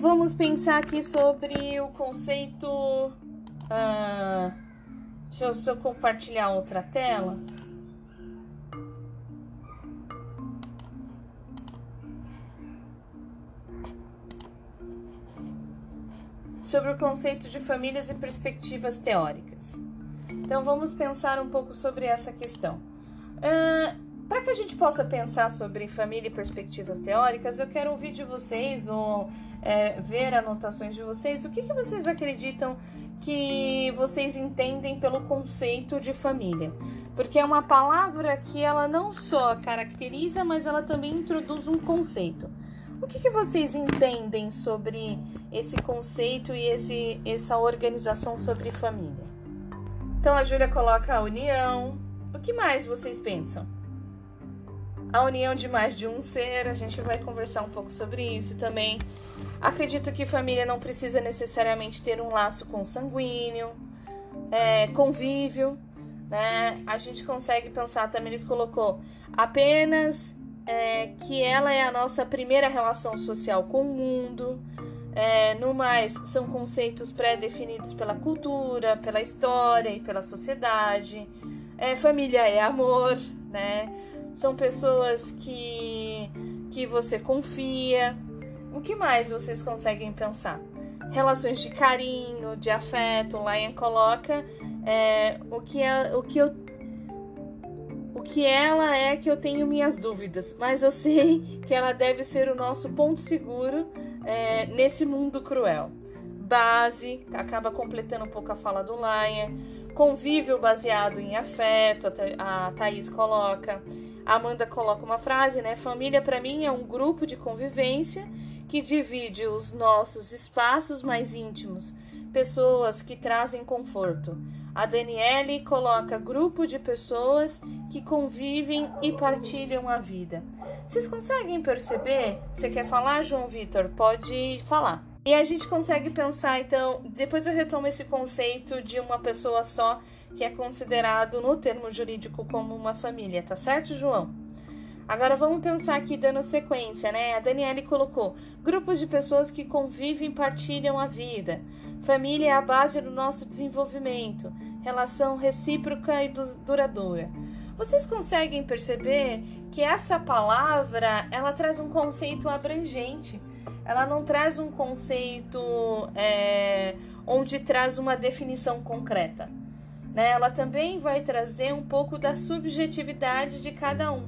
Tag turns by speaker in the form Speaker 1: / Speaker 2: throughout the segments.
Speaker 1: Vamos pensar aqui sobre o conceito. Uh, deixa, eu, deixa eu compartilhar outra tela. sobre o conceito de famílias e perspectivas teóricas. Então vamos pensar um pouco sobre essa questão. Uh, Para que a gente possa pensar sobre família e perspectivas teóricas, eu quero ouvir de vocês ou é, ver anotações de vocês. O que, que vocês acreditam que vocês entendem pelo conceito de família? Porque é uma palavra que ela não só caracteriza, mas ela também introduz um conceito. O que, que vocês entendem sobre esse conceito e esse, essa organização sobre família? Então a Júlia coloca a união. O que mais vocês pensam? A união de mais de um ser, a gente vai conversar um pouco sobre isso também. Acredito que família não precisa necessariamente ter um laço consanguíneo, é, convívio, né? A gente consegue pensar, também eles colocou apenas é, que ela é a nossa primeira relação social com o mundo. É, no mais, são conceitos pré-definidos pela cultura, pela história e pela sociedade. É, família é amor, né? São pessoas que, que você confia. O que mais vocês conseguem pensar? Relações de carinho, de afeto. Lion coloca é, o, que é, o que eu o que ela é que eu tenho minhas dúvidas, mas eu sei que ela deve ser o nosso ponto seguro é, nesse mundo cruel. Base, acaba completando um pouco a fala do Laia. Convívio baseado em afeto, a Thaís coloca. A Amanda coloca uma frase, né? Família para mim é um grupo de convivência que divide os nossos espaços mais íntimos, pessoas que trazem conforto. A Daniele coloca grupo de pessoas que convivem e partilham a vida. Vocês conseguem perceber? Você quer falar, João Vitor? Pode falar. E a gente consegue pensar, então, depois eu retomo esse conceito de uma pessoa só que é considerado no termo jurídico como uma família, tá certo, João? Agora vamos pensar aqui dando sequência, né? A Daniele colocou grupos de pessoas que convivem e partilham a vida. Família é a base do nosso desenvolvimento relação recíproca e duradoura. Vocês conseguem perceber que essa palavra ela traz um conceito abrangente. Ela não traz um conceito é, onde traz uma definição concreta. Né? Ela também vai trazer um pouco da subjetividade de cada um.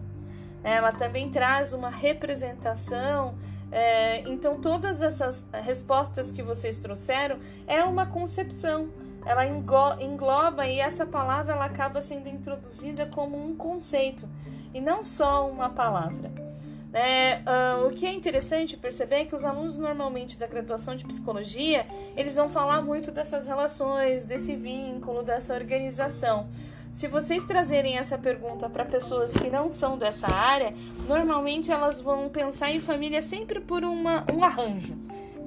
Speaker 1: Ela também traz uma representação. É, então, todas essas respostas que vocês trouxeram é uma concepção ela engloba e essa palavra ela acaba sendo introduzida como um conceito e não só uma palavra. Uh, o que é interessante perceber é que os alunos normalmente da graduação de psicologia eles vão falar muito dessas relações, desse vínculo, dessa organização. Se vocês trazerem essa pergunta para pessoas que não são dessa área, normalmente elas vão pensar em família sempre por uma, um arranjo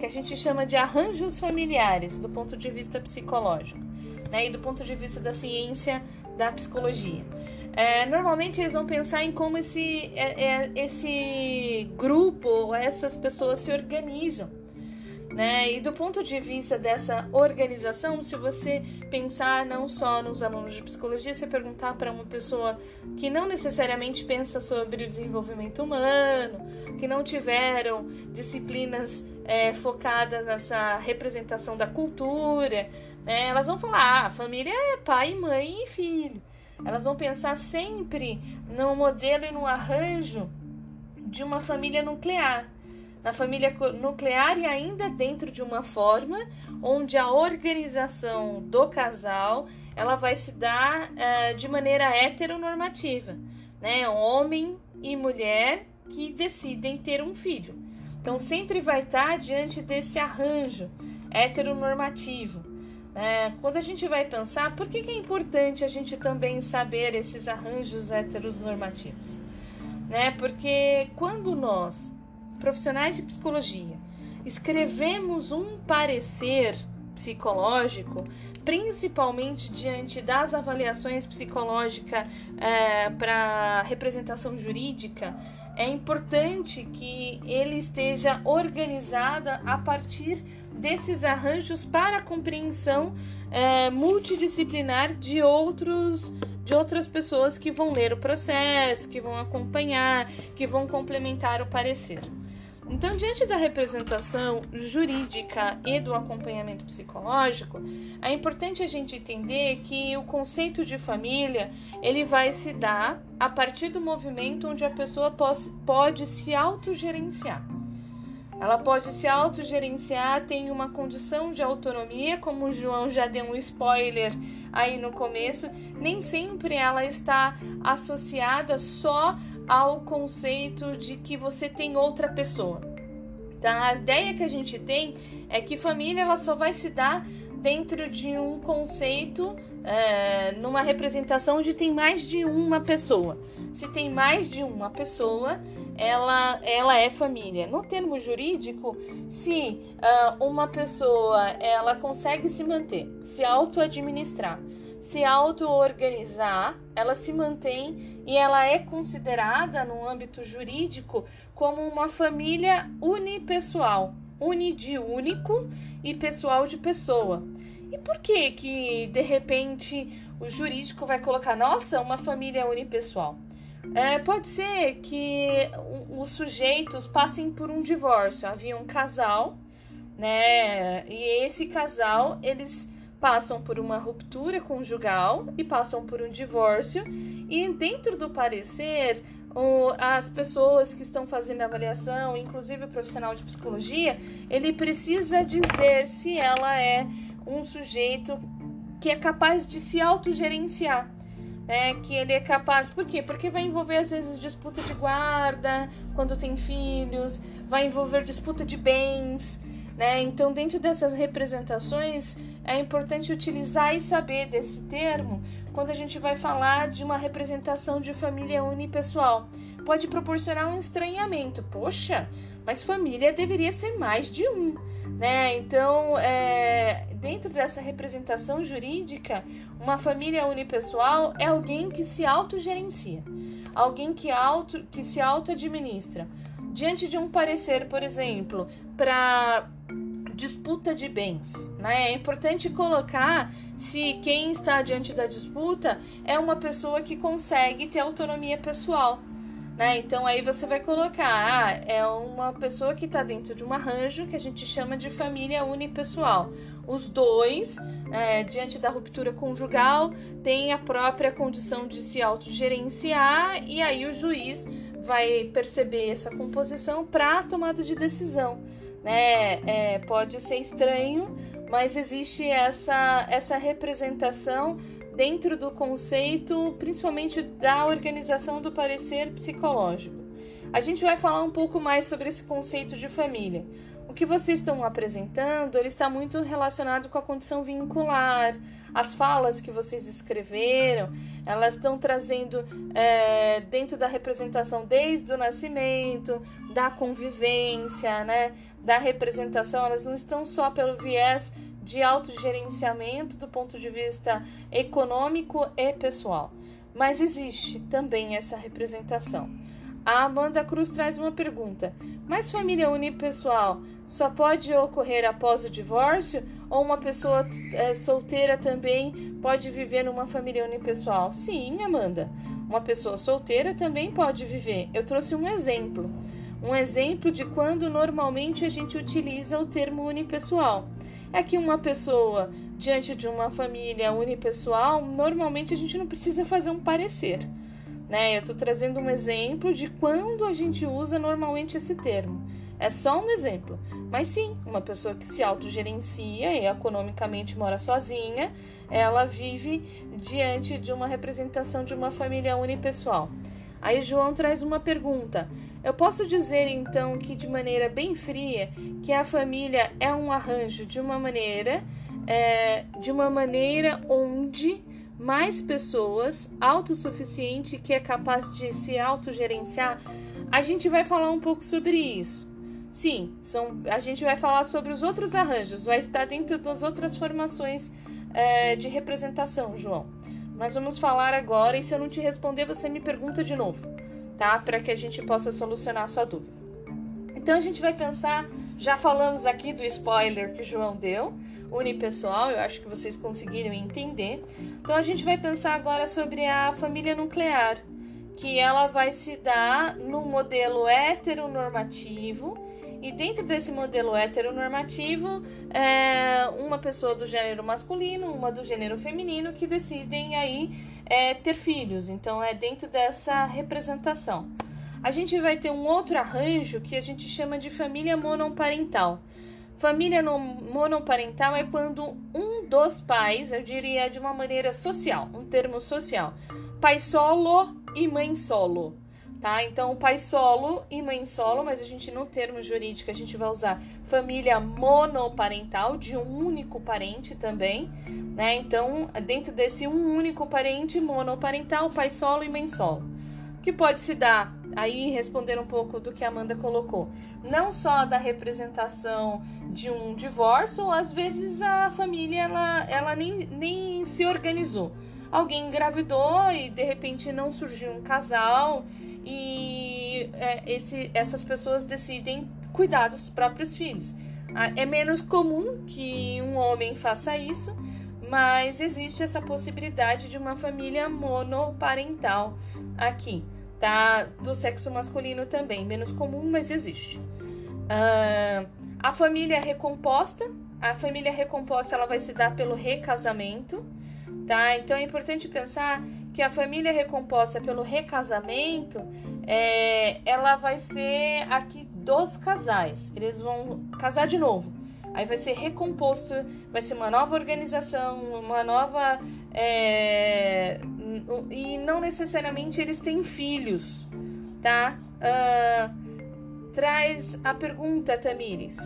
Speaker 1: que a gente chama de arranjos familiares do ponto de vista psicológico, né? E do ponto de vista da ciência da psicologia. É, normalmente eles vão pensar em como esse, é, é, esse grupo, essas pessoas se organizam. Né? E do ponto de vista dessa organização, se você pensar não só nos alunos de psicologia, você perguntar para uma pessoa que não necessariamente pensa sobre o desenvolvimento humano, que não tiveram disciplinas é, focadas nessa representação da cultura, né? elas vão falar: ah, família é pai, mãe e filho. Elas vão pensar sempre no modelo e no arranjo de uma família nuclear na família nuclear e ainda dentro de uma forma onde a organização do casal ela vai se dar uh, de maneira heteronormativa, né? Homem e mulher que decidem ter um filho. Então sempre vai estar diante desse arranjo heteronormativo. É, quando a gente vai pensar, por que, que é importante a gente também saber esses arranjos heteronormativos? Né? Porque quando nós profissionais de psicologia, escrevemos um parecer psicológico, principalmente diante das avaliações psicológicas é, para representação jurídica, é importante que ele esteja organizada a partir desses arranjos para a compreensão é, multidisciplinar de outros de outras pessoas que vão ler o processo, que vão acompanhar, que vão complementar o parecer. Então, diante da representação jurídica e do acompanhamento psicológico, é importante a gente entender que o conceito de família ele vai se dar a partir do movimento onde a pessoa pode, se autogerenciar. Ela pode se autogerenciar, tem uma condição de autonomia, como o João já deu um spoiler aí no começo, nem sempre ela está associada só ao conceito de que você tem outra pessoa. Tá? A ideia que a gente tem é que família ela só vai se dar dentro de um conceito, é, numa representação onde tem mais de uma pessoa. Se tem mais de uma pessoa, ela, ela é família. No termo jurídico, se uh, uma pessoa ela consegue se manter, se auto-administrar, se auto-organizar, ela se mantém e ela é considerada no âmbito jurídico como uma família unipessoal, uni de único e pessoal de pessoa. E por que que de repente o jurídico vai colocar, nossa, uma família unipessoal? É, pode ser que os sujeitos passem por um divórcio. Havia um casal, né? E esse casal, eles passam por uma ruptura conjugal e passam por um divórcio. E dentro do parecer, o, as pessoas que estão fazendo a avaliação, inclusive o profissional de psicologia, ele precisa dizer se ela é um sujeito que é capaz de se autogerenciar é, que ele é capaz. Por quê? Porque vai envolver às vezes disputa de guarda quando tem filhos, vai envolver disputa de bens, né? Então, dentro dessas representações, é importante utilizar e saber desse termo quando a gente vai falar de uma representação de família unipessoal. Pode proporcionar um estranhamento. Poxa, mas família deveria ser mais de um. Né? Então, é, dentro dessa representação jurídica, uma família unipessoal é alguém que se autogerencia, alguém que, auto, que se auto-administra. Diante de um parecer, por exemplo, para disputa de bens, né? É importante colocar se quem está diante da disputa é uma pessoa que consegue ter autonomia pessoal. Né? Então aí você vai colocar, ah, é uma pessoa que está dentro de um arranjo que a gente chama de família unipessoal. Os dois, é, diante da ruptura conjugal, têm a própria condição de se autogerenciar e aí o juiz vai perceber essa composição para a tomada de decisão. Né? É, pode ser estranho, mas existe essa, essa representação dentro do conceito, principalmente da organização do parecer psicológico. A gente vai falar um pouco mais sobre esse conceito de família. O que vocês estão apresentando, ele está muito relacionado com a condição vincular. As falas que vocês escreveram, elas estão trazendo é, dentro da representação desde o nascimento, da convivência, né, da representação, elas não estão só pelo viés de autogerenciamento do ponto de vista econômico e pessoal. Mas existe também essa representação. A Amanda Cruz traz uma pergunta: mas família unipessoal só pode ocorrer após o divórcio? Ou uma pessoa é, solteira também pode viver numa família unipessoal? Sim, Amanda. Uma pessoa solteira também pode viver. Eu trouxe um exemplo. Um exemplo de quando normalmente a gente utiliza o termo unipessoal é que uma pessoa diante de uma família unipessoal, normalmente a gente não precisa fazer um parecer. Né? Eu estou trazendo um exemplo de quando a gente usa normalmente esse termo. É só um exemplo. Mas sim, uma pessoa que se autogerencia e economicamente mora sozinha, ela vive diante de uma representação de uma família unipessoal. Aí João traz uma pergunta: eu posso dizer então que, de maneira bem fria, que a família é um arranjo de uma maneira, é, de uma maneira onde mais pessoas autossuficiente que é capaz de se autogerenciar. A gente vai falar um pouco sobre isso. Sim, são, a gente vai falar sobre os outros arranjos, vai estar dentro das outras formações é, de representação, João. Nós vamos falar agora e se eu não te responder, você me pergunta de novo tá? Para que a gente possa solucionar a sua dúvida. Então a gente vai pensar, já falamos aqui do spoiler que o João deu, unipessoal, eu acho que vocês conseguiram entender. Então a gente vai pensar agora sobre a família nuclear, que ela vai se dar no modelo heteronormativo. E dentro desse modelo heteronormativo, é uma pessoa do gênero masculino, uma do gênero feminino, que decidem aí é, ter filhos. Então é dentro dessa representação. A gente vai ter um outro arranjo que a gente chama de família monoparental. Família monoparental é quando um dos pais, eu diria de uma maneira social, um termo social, pai solo e mãe solo, tá? Então, pai solo e mãe solo, mas a gente no termo jurídico a gente vai usar família monoparental de um único parente também, né? Então, dentro desse um único parente monoparental, pai solo e mãe solo, que pode se dar aí responder um pouco do que a Amanda colocou, não só da representação de um divórcio, às vezes a família ela, ela nem, nem se organizou. Alguém engravidou e de repente não surgiu um casal e é, esse, essas pessoas decidem cuidar dos próprios filhos. Ah, é menos comum que um homem faça isso, mas existe essa possibilidade de uma família monoparental aqui tá? Do sexo masculino também, menos comum, mas existe. Uh, a família recomposta, a família recomposta ela vai se dar pelo recasamento, tá? Então é importante pensar que a família recomposta pelo recasamento, é, ela vai ser aqui dos casais. Eles vão casar de novo. Aí vai ser recomposto, vai ser uma nova organização, uma nova. É, e não necessariamente eles têm filhos, tá? Uh, traz a pergunta, Tamires.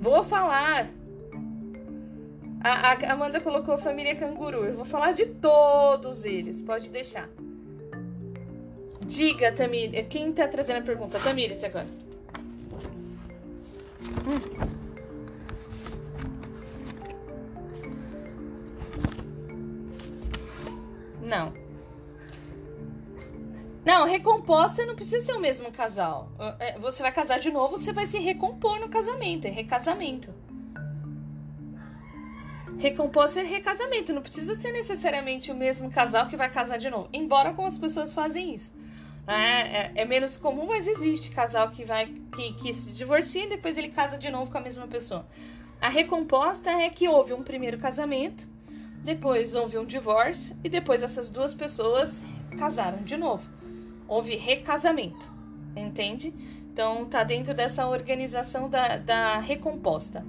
Speaker 1: Vou falar. A, a Amanda colocou a família canguru. Eu vou falar de todos eles. Pode deixar. Diga, Tamires. Quem tá trazendo a pergunta? Tamires agora. Hum. Não. Não, recomposta não precisa ser o mesmo casal. É, você vai casar de novo, você vai se recompor no casamento. É recasamento. Recomposta é recasamento. Não precisa ser necessariamente o mesmo casal que vai casar de novo. Embora como as pessoas fazem isso. É, é, é, menos comum, mas existe casal que vai que, que se divorcia e depois ele casa de novo com a mesma pessoa. A recomposta é que houve um primeiro casamento, depois houve um divórcio e depois essas duas pessoas casaram de novo. Houve recasamento, entende? Então tá dentro dessa organização da, da recomposta.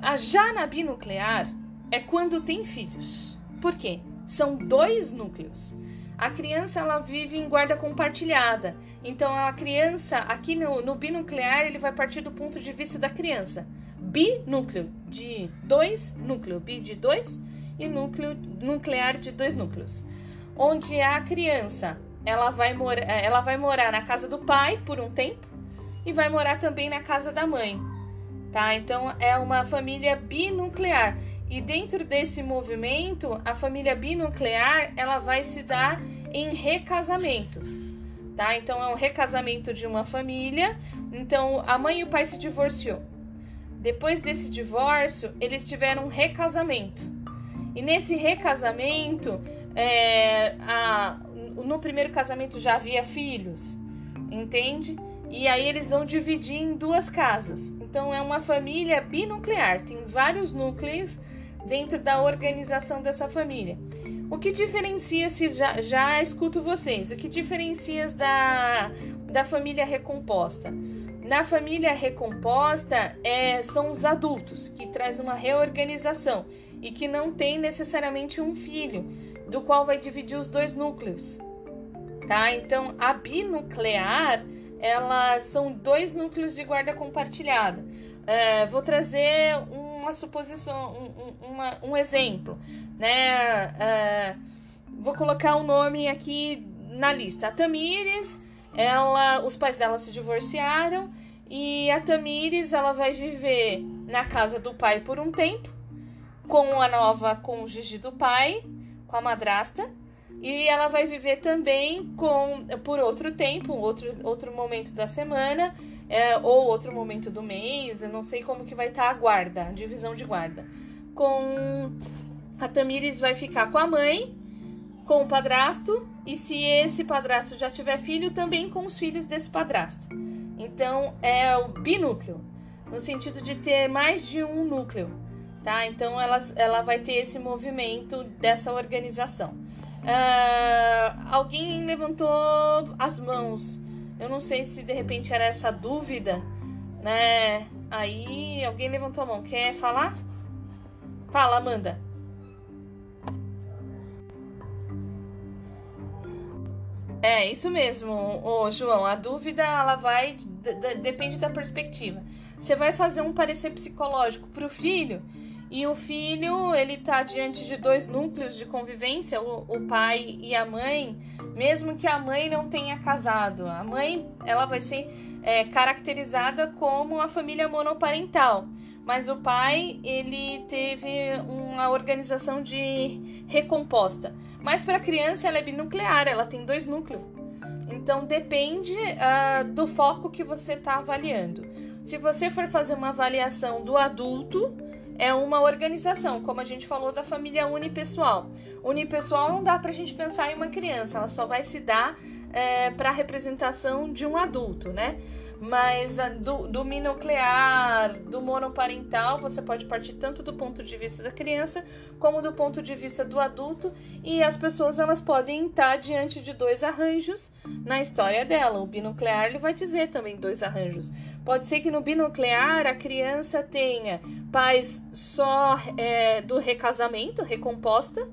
Speaker 1: A já binuclear é quando tem filhos. Por quê? São dois núcleos a criança ela vive em guarda compartilhada. Então a criança aqui no, no binuclear ele vai partir do ponto de vista da criança. Binúcleo de dois núcleos, bi de dois e núcleo nuclear de dois núcleos. Onde a criança ela vai, mor ela vai morar na casa do pai por um tempo e vai morar também na casa da mãe. Tá? Então é uma família binuclear. E dentro desse movimento, a família binuclear, ela vai se dar em recasamentos, tá? Então é um recasamento de uma família. Então a mãe e o pai se divorciou. Depois desse divórcio, eles tiveram um recasamento. E nesse recasamento, é, a, no primeiro casamento já havia filhos, entende? E aí eles vão dividir em duas casas. Então é uma família binuclear, tem vários núcleos dentro da organização dessa família. O que diferencia se já, já escuto vocês? O que diferencia da, da família recomposta? Na família recomposta é, são os adultos que traz uma reorganização e que não tem necessariamente um filho, do qual vai dividir os dois núcleos. Tá? Então a binuclear elas são dois núcleos de guarda compartilhada. É, vou trazer um uma suposição, um, uma, um exemplo, né? Uh, vou colocar um nome aqui na lista. A Tamires, ela, os pais dela se divorciaram e a Tamires, ela vai viver na casa do pai por um tempo, com a nova cônjuge do pai, com a madrasta. E ela vai viver também com por outro tempo, outro, outro momento da semana, é, ou outro momento do mês, eu não sei como que vai estar tá a guarda, a divisão de guarda. Com a Tamires vai ficar com a mãe, com o padrasto, e se esse padrasto já tiver filho, também com os filhos desse padrasto. Então é o binúcleo, no sentido de ter mais de um núcleo, tá? Então ela, ela vai ter esse movimento dessa organização. Uh, alguém levantou as mãos. Eu não sei se de repente era essa dúvida, né? Aí alguém levantou a mão. Quer falar? Fala, Amanda. É, isso mesmo, ô, João. A dúvida, ela vai. Depende da perspectiva. Você vai fazer um parecer psicológico pro filho e o filho, ele tá diante de dois núcleos de convivência, o, o, pai e a mãe, mesmo que a mãe não tenha casado. A mãe, ela vai ser é, caracterizada como a família monoparental, mas o pai, ele teve uma organização de recomposta. Mas para a criança, ela é binuclear, ela tem dois núcleos. Então depende uh, do foco que você está avaliando. Se você for fazer uma avaliação do adulto, é uma organização, como a gente falou da família unipessoal. Unipessoal não dá para a gente pensar em uma criança, ela só vai se dar é, para a representação de um adulto, né? Mas do, do binuclear, do monoparental, você pode partir tanto do ponto de vista da criança como do ponto de vista do adulto e as pessoas elas podem estar diante de dois arranjos na história dela. O binuclear ele vai dizer também dois arranjos. Pode ser que no binuclear a criança tenha pais só é, do recasamento, recomposta,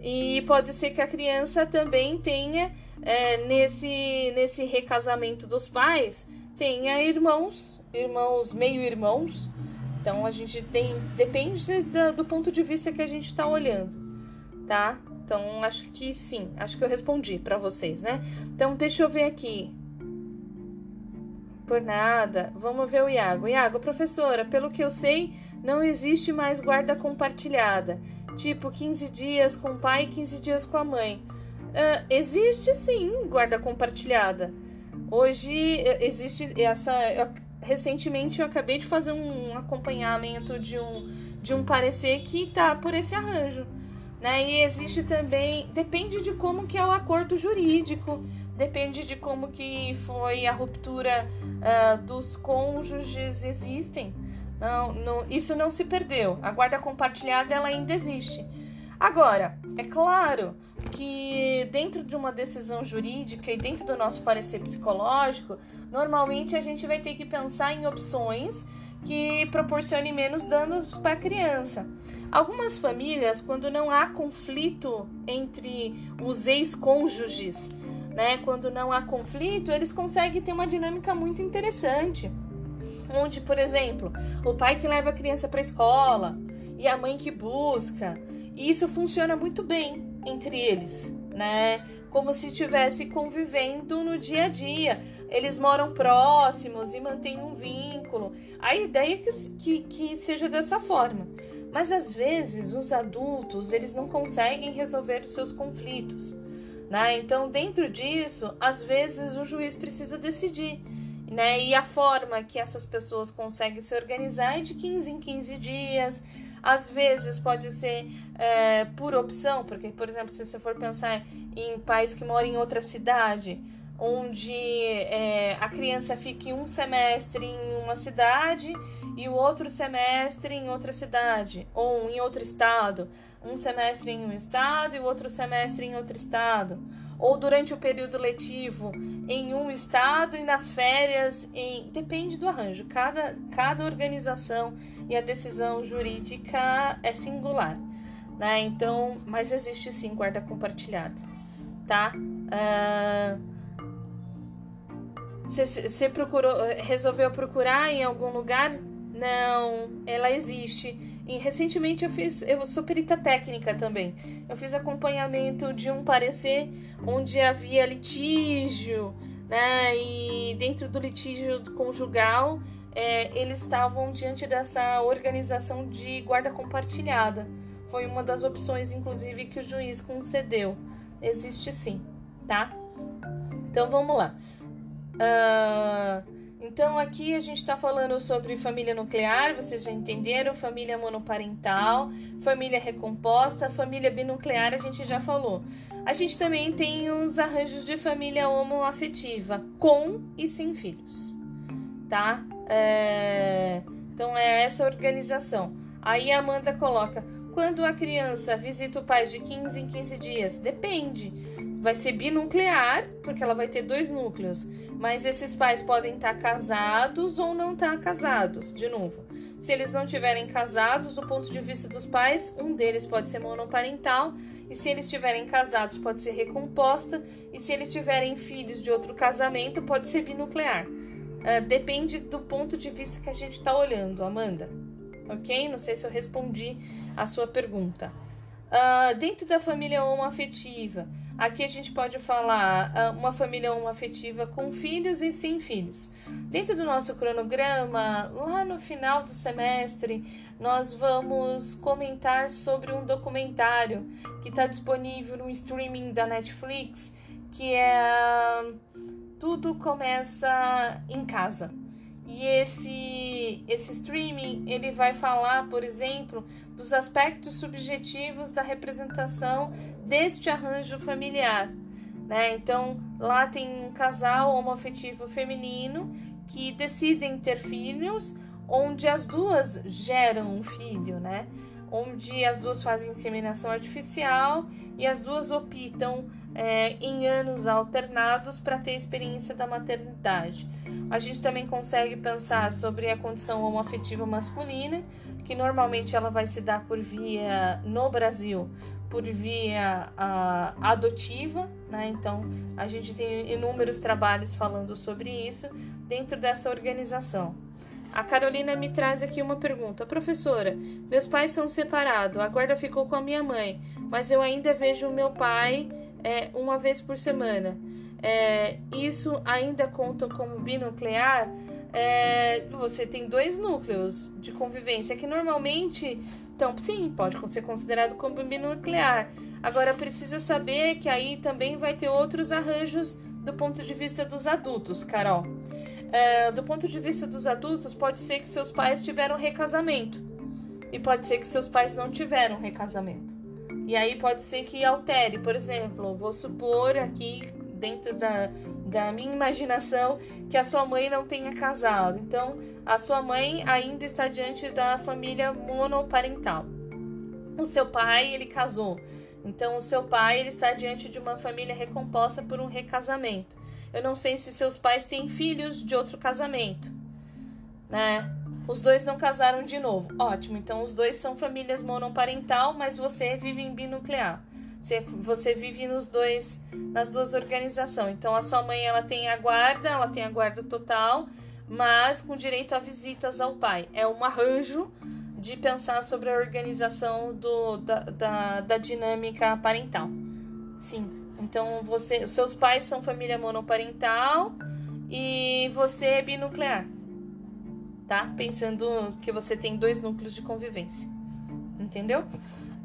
Speaker 1: e pode ser que a criança também tenha é, nesse, nesse recasamento dos pais tenha irmãos, irmãos meio irmãos. Então a gente tem depende da, do ponto de vista que a gente está olhando, tá? Então acho que sim, acho que eu respondi para vocês, né? Então deixa eu ver aqui. Por nada. Vamos ver o Iago. Iago, professora, pelo que eu sei, não existe mais guarda compartilhada. Tipo, 15 dias com o pai e 15 dias com a mãe. Uh, existe sim guarda compartilhada. Hoje eh, existe essa. Eu, recentemente eu acabei de fazer um acompanhamento de um, de um parecer que tá por esse arranjo. Né? E existe também. Depende de como que é o acordo jurídico depende de como que foi a ruptura uh, dos cônjuges existem. Não, não, isso não se perdeu. A guarda compartilhada ela ainda existe. Agora, é claro que dentro de uma decisão jurídica e dentro do nosso parecer psicológico, normalmente a gente vai ter que pensar em opções que proporcionem menos danos para a criança. Algumas famílias, quando não há conflito entre os ex-cônjuges, né? Quando não há conflito, eles conseguem ter uma dinâmica muito interessante. Onde, por exemplo, o pai que leva a criança para a escola e a mãe que busca, e isso funciona muito bem entre eles, né? Como se estivesse convivendo no dia a dia. Eles moram próximos e mantêm um vínculo. A ideia é que, que, que seja dessa forma. Mas às vezes os adultos eles não conseguem resolver os seus conflitos. Né? Então, dentro disso, às vezes o juiz precisa decidir. Né? E a forma que essas pessoas conseguem se organizar é de 15 em 15 dias. Às vezes pode ser é, por opção, porque, por exemplo, se você for pensar em pais que moram em outra cidade, onde é, a criança fique um semestre em uma cidade e o outro semestre em outra cidade ou em outro estado, um semestre em um estado e o outro semestre em outro estado, ou durante o período letivo em um estado e nas férias em depende do arranjo. Cada cada organização e a decisão jurídica é singular, né? Então, mas existe sim guarda compartilhada, tá? Uh, você procurou, resolveu procurar em algum lugar? Não, ela existe. E recentemente eu fiz, eu sou perita técnica também. Eu fiz acompanhamento de um parecer onde havia litígio, né? E dentro do litígio conjugal, é, eles estavam diante dessa organização de guarda compartilhada. Foi uma das opções, inclusive, que o juiz concedeu, existe sim, tá? Então vamos lá. Uh, então aqui a gente está falando sobre família nuclear, vocês já entenderam, família monoparental, família recomposta, família binuclear a gente já falou. A gente também tem os arranjos de família homoafetiva, com e sem filhos, tá? É... Então é essa organização. Aí a Amanda coloca, quando a criança visita o pai de 15 em 15 dias? Depende. Vai ser binuclear, porque ela vai ter dois núcleos mas esses pais podem estar casados ou não estar casados, de novo. Se eles não tiverem casados, do ponto de vista dos pais, um deles pode ser monoparental, e se eles estiverem casados, pode ser recomposta, e se eles tiverem filhos de outro casamento, pode ser binuclear. Uh, depende do ponto de vista que a gente está olhando, Amanda. Ok? Não sei se eu respondi a sua pergunta. Uh, dentro da família homoafetiva, aqui a gente pode falar uh, uma família homoafetiva com filhos e sem filhos. Dentro do nosso cronograma, lá no final do semestre, nós vamos comentar sobre um documentário que está disponível no streaming da Netflix, que é Tudo Começa em Casa. E esse, esse streaming ele vai falar, por exemplo, dos aspectos subjetivos da representação deste arranjo familiar. Né? Então, lá tem um casal homoafetivo feminino que decidem ter filhos, onde as duas geram um filho, né? onde as duas fazem inseminação artificial e as duas optam é, em anos alternados para ter experiência da maternidade. A gente também consegue pensar sobre a condição homoafetiva masculina, que normalmente ela vai se dar por via, no Brasil, por via adotiva, né? Então a gente tem inúmeros trabalhos falando sobre isso dentro dessa organização. A Carolina me traz aqui uma pergunta. Professora, meus pais são separados, a guarda ficou com a minha mãe, mas eu ainda vejo o meu pai é, uma vez por semana. É, isso ainda conta como binuclear? É, você tem dois núcleos de convivência que normalmente, então sim, pode ser considerado como binuclear. Agora precisa saber que aí também vai ter outros arranjos do ponto de vista dos adultos, Carol. É, do ponto de vista dos adultos, pode ser que seus pais tiveram recasamento. E pode ser que seus pais não tiveram recasamento. E aí pode ser que altere. Por exemplo, vou supor aqui, dentro da, da minha imaginação, que a sua mãe não tenha casado. Então, a sua mãe ainda está diante da família monoparental. O seu pai, ele casou. Então, o seu pai ele está diante de uma família recomposta por um recasamento. Eu não sei se seus pais têm filhos de outro casamento, né? Os dois não casaram de novo. Ótimo, então os dois são famílias monoparental, mas você vive em binuclear. Você, você vive nos dois, nas duas organizações. Então a sua mãe ela tem a guarda, ela tem a guarda total, mas com direito a visitas ao pai. É um arranjo de pensar sobre a organização do, da, da, da dinâmica parental. Sim. Então, você, seus pais são família monoparental e você é binuclear, tá? Pensando que você tem dois núcleos de convivência, entendeu?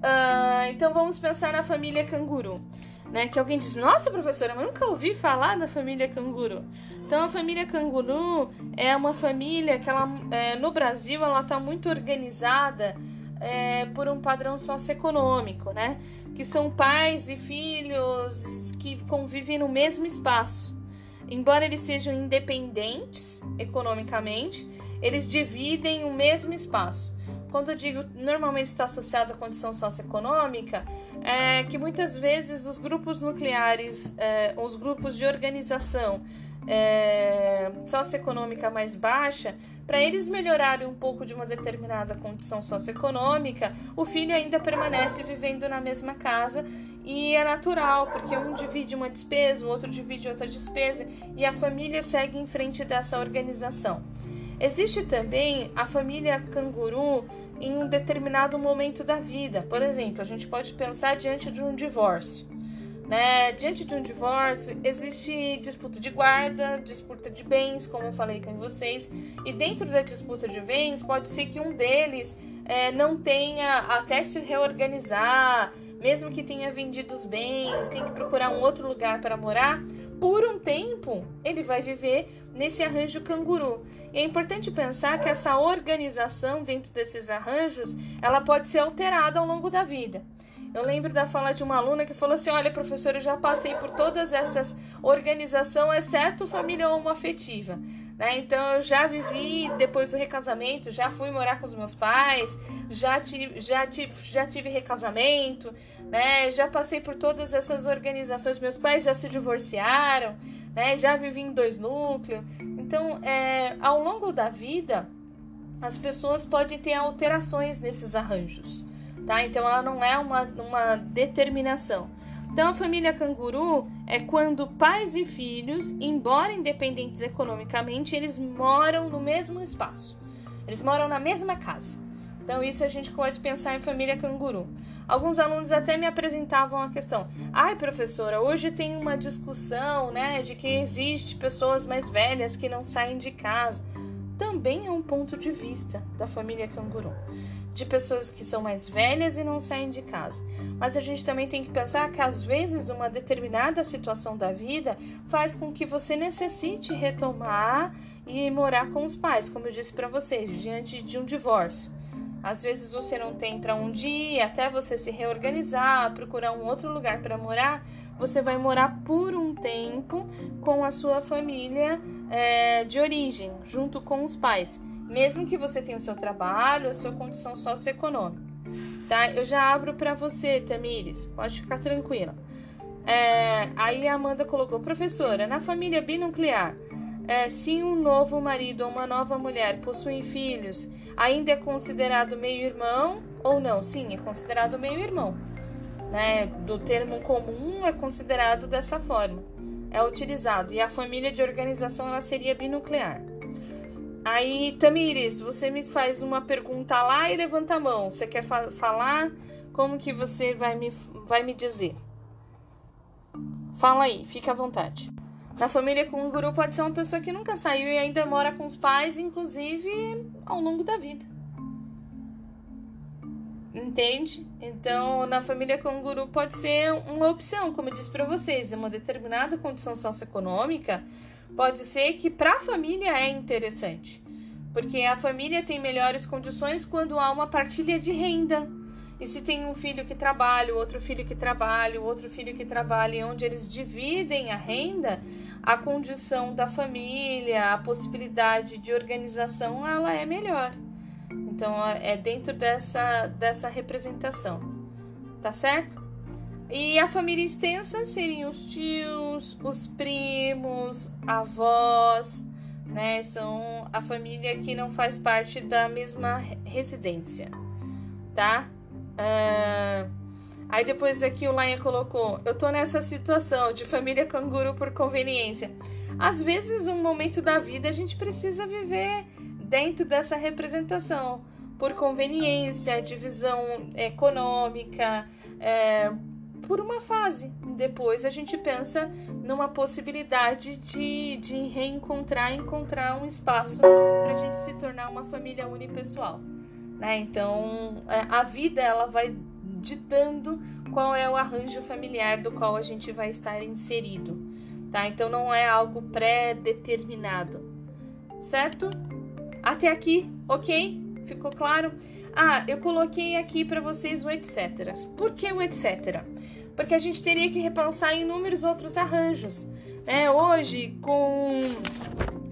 Speaker 1: Uh, então, vamos pensar na família canguru, né? Que alguém diz, nossa, professora, mas nunca ouvi falar da família canguru. Então, a família canguru é uma família que ela, é, no Brasil ela está muito organizada é, por um padrão socioeconômico, né? que são pais e filhos que convivem no mesmo espaço. Embora eles sejam independentes economicamente, eles dividem o mesmo espaço. Quando eu digo normalmente está associado à condição socioeconômica, é que muitas vezes os grupos nucleares, é, os grupos de organização é, socioeconômica mais baixa, para eles melhorarem um pouco de uma determinada condição socioeconômica, o filho ainda permanece vivendo na mesma casa e é natural, porque um divide uma despesa, o outro divide outra despesa e a família segue em frente dessa organização. Existe também a família canguru em um determinado momento da vida. Por exemplo, a gente pode pensar diante de um divórcio. Né? Diante de um divórcio, existe disputa de guarda, disputa de bens, como eu falei com vocês, e dentro da disputa de bens, pode ser que um deles é, não tenha até se reorganizar, mesmo que tenha vendido os bens, tem que procurar um outro lugar para morar, por um tempo ele vai viver nesse arranjo canguru. E é importante pensar que essa organização dentro desses arranjos, ela pode ser alterada ao longo da vida. Eu lembro da fala de uma aluna que falou assim: Olha, professora, eu já passei por todas essas organizações, exceto família homoafetiva. Né? Então eu já vivi depois do recasamento, já fui morar com os meus pais, já tive, já tive, já tive recasamento, né? Já passei por todas essas organizações. Meus pais já se divorciaram, né? Já vivi em dois núcleos. Então, é, ao longo da vida, as pessoas podem ter alterações nesses arranjos, tá? Então, ela não é uma, uma determinação. Então, a família canguru é quando pais e filhos, embora independentes economicamente, eles moram no mesmo espaço. Eles moram na mesma casa. Então, isso a gente pode pensar em família canguru. Alguns alunos até me apresentavam a questão: "Ai, professora, hoje tem uma discussão, né, de que existe pessoas mais velhas que não saem de casa". Também é um ponto de vista da família canguru de pessoas que são mais velhas e não saem de casa. Mas a gente também tem que pensar que às vezes uma determinada situação da vida faz com que você necessite retomar e morar com os pais, como eu disse para vocês, diante de um divórcio. Às vezes você não tem para onde ir, até você se reorganizar, procurar um outro lugar para morar, você vai morar por um tempo com a sua família é, de origem, junto com os pais mesmo que você tenha o seu trabalho, a sua condição socioeconômica. Tá? Eu já abro para você, Tamires, pode ficar tranquila. É, aí a Amanda colocou, professora, na família binuclear, é, se um novo marido ou uma nova mulher possuem filhos, ainda é considerado meio-irmão ou não? Sim, é considerado meio-irmão. Né? Do termo comum é considerado dessa forma. É utilizado. E a família de organização ela seria binuclear. Aí, Tamires, você me faz uma pergunta lá e levanta a mão. Você quer fa falar? Como que você vai me, vai me dizer? Fala aí, fica à vontade. Na família com um guru pode ser uma pessoa que nunca saiu e ainda mora com os pais, inclusive ao longo da vida. Entende? Então, na família com um guru pode ser uma opção, como eu disse para vocês, uma determinada condição socioeconômica pode ser que para a família é interessante, porque a família tem melhores condições quando há uma partilha de renda. E se tem um filho que trabalha, outro filho que trabalha, outro filho que trabalha, onde eles dividem a renda, a condição da família, a possibilidade de organização, ela é melhor. Então é dentro dessa, dessa representação. Tá certo? E a família extensa seriam os tios, os primos, avós, né? São a família que não faz parte da mesma residência, tá? Uh, aí depois aqui o Laia colocou: Eu tô nessa situação de família canguru por conveniência. Às vezes, um momento da vida a gente precisa viver dentro dessa representação por conveniência, divisão econômica, é, por uma fase. Depois a gente pensa numa possibilidade de, de reencontrar, encontrar um espaço para a gente se tornar uma família unipessoal. Né? Então é, a vida ela vai ditando qual é o arranjo familiar do qual a gente vai estar inserido. Tá? Então não é algo pré-determinado. Certo? Até aqui, ok? Ficou claro? Ah, eu coloquei aqui para vocês o etc. Por que o etc? Porque a gente teria que repensar inúmeros outros arranjos. Né? Hoje, com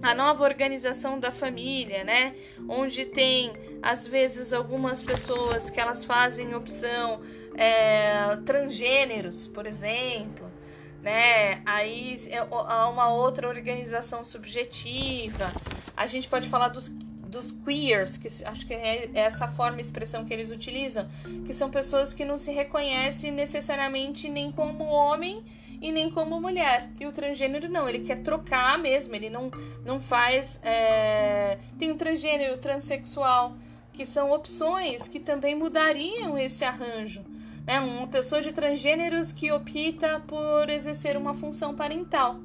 Speaker 1: a nova organização da família, né? Onde tem, às vezes, algumas pessoas que elas fazem opção é, transgêneros, por exemplo, né? Aí é, há uma outra organização subjetiva. A gente pode falar dos dos queers, que acho que é essa forma, expressão que eles utilizam, que são pessoas que não se reconhecem necessariamente nem como homem e nem como mulher. E o transgênero não, ele quer trocar mesmo, ele não, não faz. É... Tem o transgênero, o transexual, que são opções que também mudariam esse arranjo. Né? Uma pessoa de transgêneros que opta por exercer uma função parental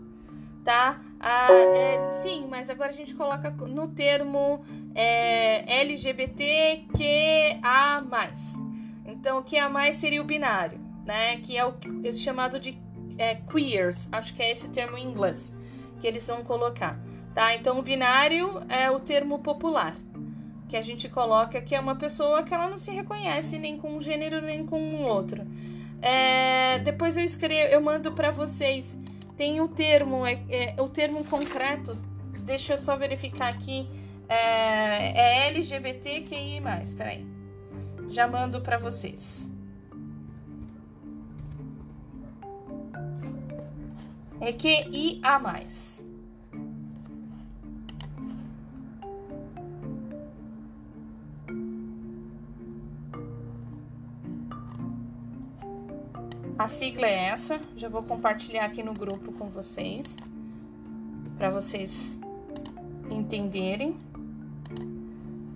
Speaker 1: tá? Ah, é, sim, mas agora a gente coloca no termo é, LGBTQA+. Então, QA+, seria o binário, né? Que é o é chamado de é, queers, acho que é esse termo em inglês que eles vão colocar, tá? Então o binário é o termo popular que a gente coloca que é uma pessoa que ela não se reconhece nem com um gênero nem com um outro. É, depois eu escrevo, eu mando para vocês. Tem o termo, é, é, o termo concreto. Deixa eu só verificar aqui. É, é LGBTQI+. Peraí. Já mando para vocês. É QIA+. A sigla é essa, já vou compartilhar aqui no grupo com vocês, para vocês entenderem.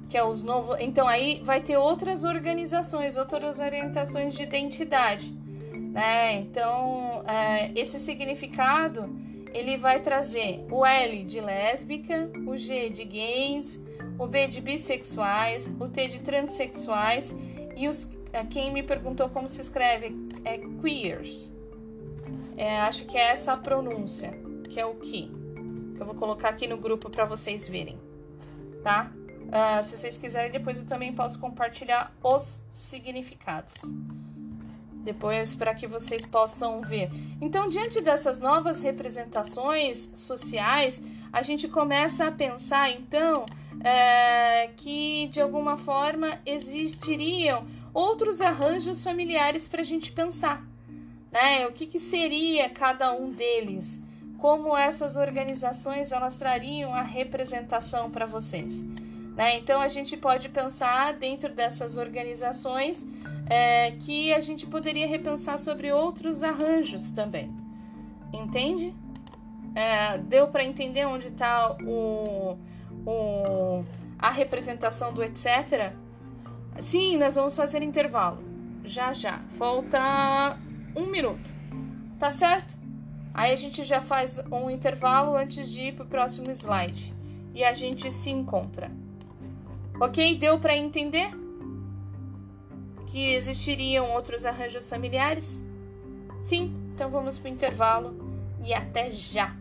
Speaker 1: Que é os novos. Então aí vai ter outras organizações, outras orientações de identidade, né? Então é, esse significado ele vai trazer o L de lésbica, o G de gays, o B de bissexuais, o T de transexuais e os quem me perguntou como se escreve é queers. É, acho que é essa a pronúncia, que é o que. Que eu vou colocar aqui no grupo para vocês verem, tá? Uh, se vocês quiserem, depois eu também posso compartilhar os significados. Depois, para que vocês possam ver. Então, diante dessas novas representações sociais, a gente começa a pensar, então, é, que de alguma forma existiriam outros arranjos familiares para a gente pensar, né? O que, que seria cada um deles? Como essas organizações elas trariam a representação para vocês? Né? Então a gente pode pensar dentro dessas organizações é, que a gente poderia repensar sobre outros arranjos também, entende? É, deu para entender onde está o, o, a representação do etc. Sim, nós vamos fazer intervalo. Já, já. Falta um minuto. Tá certo? Aí a gente já faz um intervalo antes de ir pro próximo slide. E a gente se encontra. Ok? Deu para entender? Que existiriam outros arranjos familiares? Sim, então vamos pro intervalo e até já!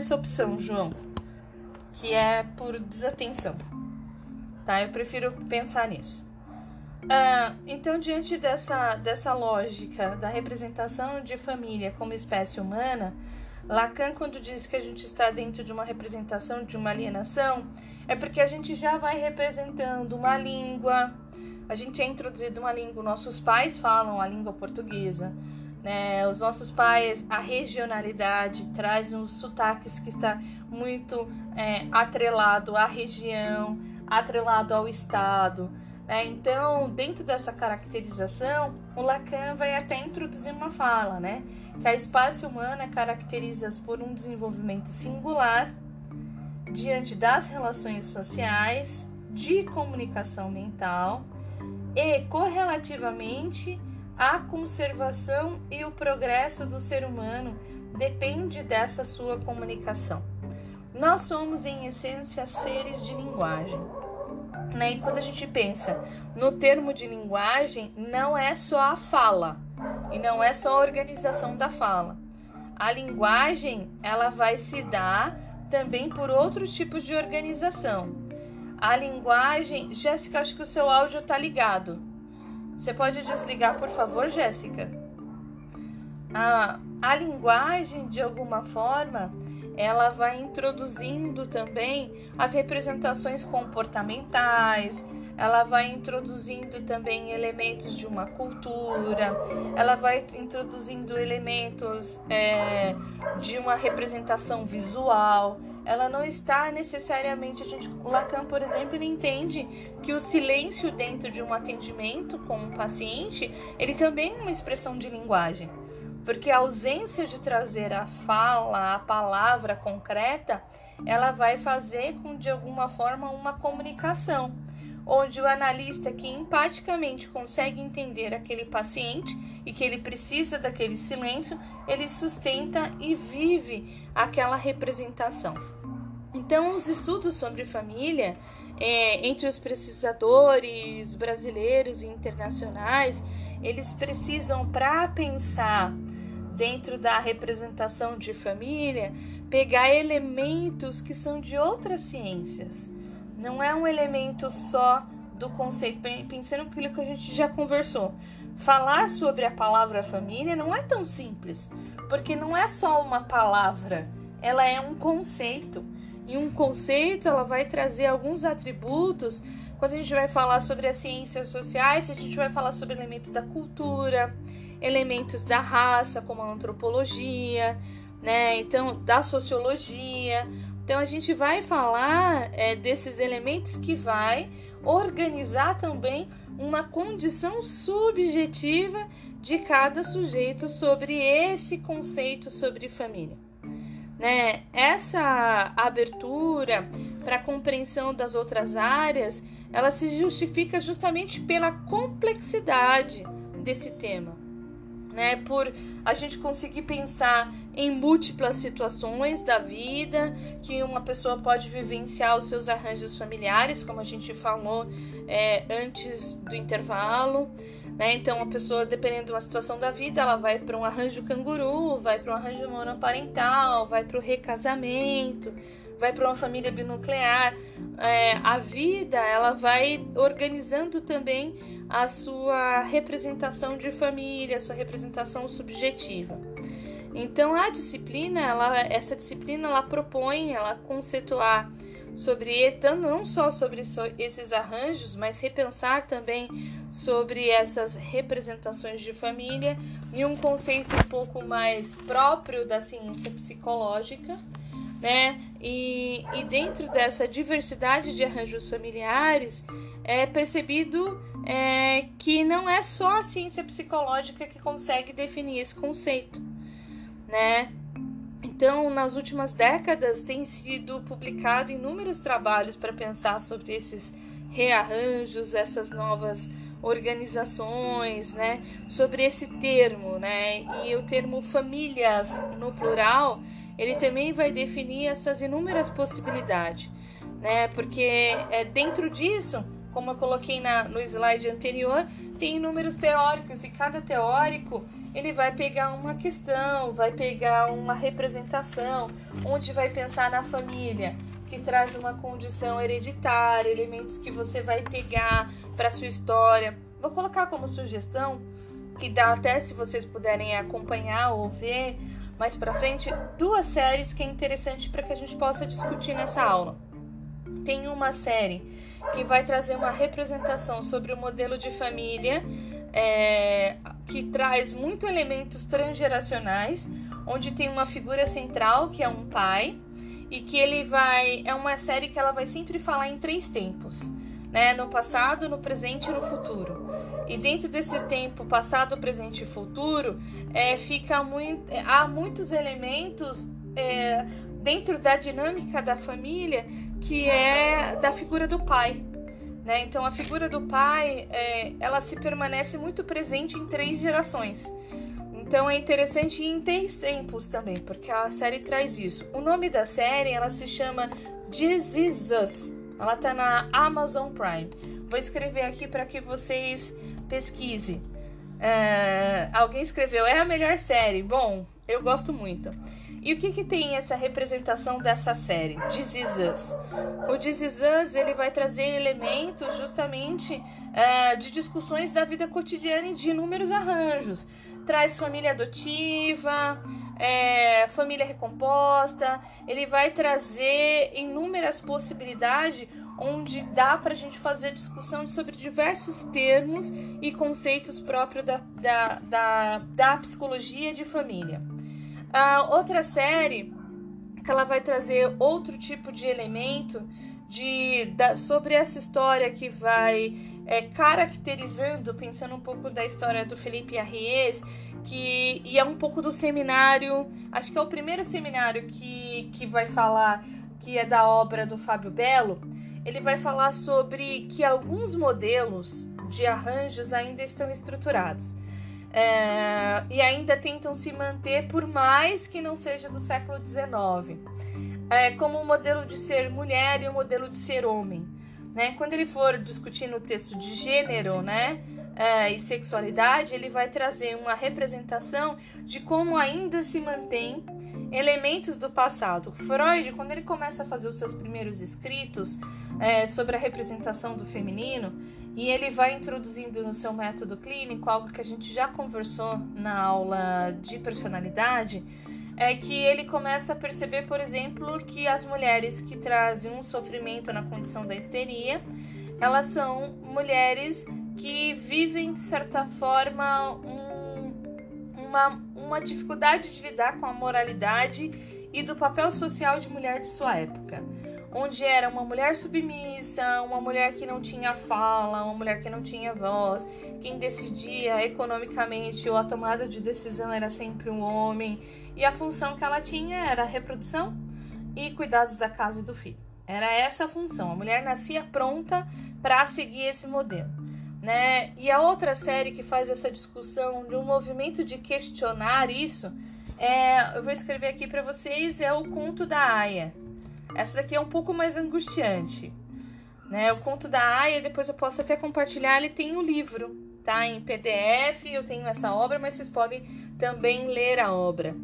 Speaker 1: Essa opção, João, que é por desatenção. Tá? Eu prefiro pensar nisso. Ah, então, diante dessa, dessa lógica da representação de família como espécie humana, Lacan, quando diz que a gente está dentro de uma representação de uma alienação, é porque a gente já vai representando uma língua, a gente é introduzido uma língua, nossos pais falam a língua portuguesa, né? Os nossos pais, a regionalidade traz os sotaques que está muito é, atrelado à região, atrelado ao estado. Né? Então, dentro dessa caracterização, o Lacan vai até introduzir uma fala, né? Que a espécie humana caracteriza por um desenvolvimento singular diante das relações sociais, de comunicação mental e correlativamente a conservação e o progresso do ser humano depende dessa sua comunicação. Nós somos, em essência, seres de linguagem. Né? E quando a gente pensa no termo de linguagem, não é só a fala e não é só a organização da fala. A linguagem ela vai se dar também por outros tipos de organização. A linguagem, Jéssica, acho que o seu áudio está ligado. Você pode desligar, por favor, Jéssica? A, a linguagem, de alguma forma, ela vai introduzindo também as representações comportamentais, ela vai introduzindo também elementos de uma cultura, ela vai introduzindo elementos é, de uma representação visual ela não está necessariamente a gente Lacan, por exemplo, ele entende que o silêncio dentro de um atendimento com um paciente, ele também é uma expressão de linguagem. Porque a ausência de trazer a fala, a palavra concreta, ela vai fazer com de alguma forma uma comunicação. onde o analista que empaticamente consegue entender aquele paciente e que ele precisa daquele silêncio, ele sustenta e vive aquela representação. Então, os estudos sobre família é, entre os pesquisadores brasileiros e internacionais, eles precisam, para pensar dentro da representação de família, pegar elementos que são de outras ciências. Não é um elemento só do conceito, pensando naquilo que a gente já conversou. Falar sobre a palavra família não é tão simples, porque não é só uma palavra, ela é um conceito. E um conceito, ela vai trazer alguns atributos. Quando a gente vai falar sobre as ciências sociais, a gente vai falar sobre elementos da cultura, elementos da raça, como a antropologia, né? Então, da sociologia. Então, a gente vai falar é, desses elementos que vai organizar também uma condição subjetiva de cada sujeito sobre esse conceito sobre família. Né? Essa abertura para a compreensão das outras áreas, ela se justifica justamente pela complexidade desse tema né? Por a gente conseguir pensar em múltiplas situações da vida que uma pessoa pode vivenciar os seus arranjos familiares, como a gente falou é, antes do intervalo. Né? Então, a pessoa, dependendo de uma situação da vida, ela vai para um arranjo canguru, vai para um arranjo monoparental, vai para o recasamento, vai para uma família binuclear. É, a vida ela vai organizando também a sua representação de família, a sua representação subjetiva. Então a disciplina, ela, essa disciplina, ela propõe, ela conceituar sobre tanto não só sobre esses arranjos, mas repensar também sobre essas representações de família e um conceito um pouco mais próprio da ciência psicológica, né? E, e dentro dessa diversidade de arranjos familiares é percebido é, que não é só a ciência psicológica que consegue definir esse conceito, né? Então, nas últimas décadas, tem sido publicado inúmeros trabalhos para pensar sobre esses rearranjos, essas novas organizações, né? Sobre esse termo, né? E o termo famílias no plural, ele também vai definir essas inúmeras possibilidades, né? Porque é dentro disso como eu coloquei na, no slide anterior, tem números teóricos e cada teórico ele vai pegar uma questão, vai pegar uma representação, onde vai pensar na família, que traz uma condição hereditária, elementos que você vai pegar para sua história. Vou colocar como sugestão, que dá até se vocês puderem acompanhar ou ver mais para frente, duas séries que é interessante para que a gente possa discutir nessa aula. Tem uma série que vai trazer uma representação sobre o modelo de família é, que traz muito elementos transgeracionais, onde tem uma figura central que é um pai e que ele vai é uma série que ela vai sempre falar em três tempos, né? No passado, no presente e no futuro. E dentro desse tempo passado, presente e futuro, é, fica muito, há muitos elementos é, dentro da dinâmica da família que é da figura do pai. Né? Então, a figura do pai, é, ela se permanece muito presente em três gerações. Então, é interessante em três tempos também, porque a série traz isso. O nome da série, ela se chama This Is Us. Ela tá na Amazon Prime. Vou escrever aqui para que vocês pesquisem. É, alguém escreveu, é a melhor série. Bom, eu gosto muito. E o que, que tem essa representação dessa série? This Is Us. O This Is Us, ele vai trazer elementos justamente uh, de discussões da vida cotidiana e de inúmeros arranjos. Traz família adotiva, é, família recomposta, ele vai trazer inúmeras possibilidades onde dá para a gente fazer discussão sobre diversos termos e conceitos próprios da, da, da, da psicologia de família. A outra série que ela vai trazer outro tipo de elemento de, da, sobre essa história que vai é, caracterizando, pensando um pouco da história do Felipe Arries, que e é um pouco do seminário, acho que é o primeiro seminário que, que vai falar que é da obra do Fábio Belo. ele vai falar sobre que alguns modelos de arranjos ainda estão estruturados. É, e ainda tentam se manter por mais que não seja do século XIX, é, como o modelo de ser mulher e o modelo de ser homem. Né? Quando ele for discutir no texto de gênero né, é, e sexualidade, ele vai trazer uma representação de como ainda se mantém elementos do passado. Freud, quando ele começa a fazer os seus primeiros escritos é, sobre a representação do feminino, e ele vai introduzindo no seu método clínico algo que a gente já conversou na aula de personalidade, é que ele começa a perceber, por exemplo, que as mulheres que trazem um sofrimento na condição da histeria, elas são mulheres que vivem, de certa forma, um, uma, uma dificuldade de lidar com a moralidade e do papel social de mulher de sua época onde era uma mulher submissa, uma mulher que não tinha fala, uma mulher que não tinha voz, quem decidia economicamente ou a tomada de decisão era sempre um homem, e a função que ela tinha era reprodução e cuidados da casa e do filho. Era essa a função. A mulher nascia pronta para seguir esse modelo. Né? E a outra série que faz essa discussão de um movimento de questionar isso, é, eu vou escrever aqui para vocês, é o Conto da Aya, essa daqui é um pouco mais angustiante. Né? O conto da Aya, depois eu posso até compartilhar, ele tem um livro, tá? Em PDF, eu tenho essa obra, mas vocês podem também ler a obra.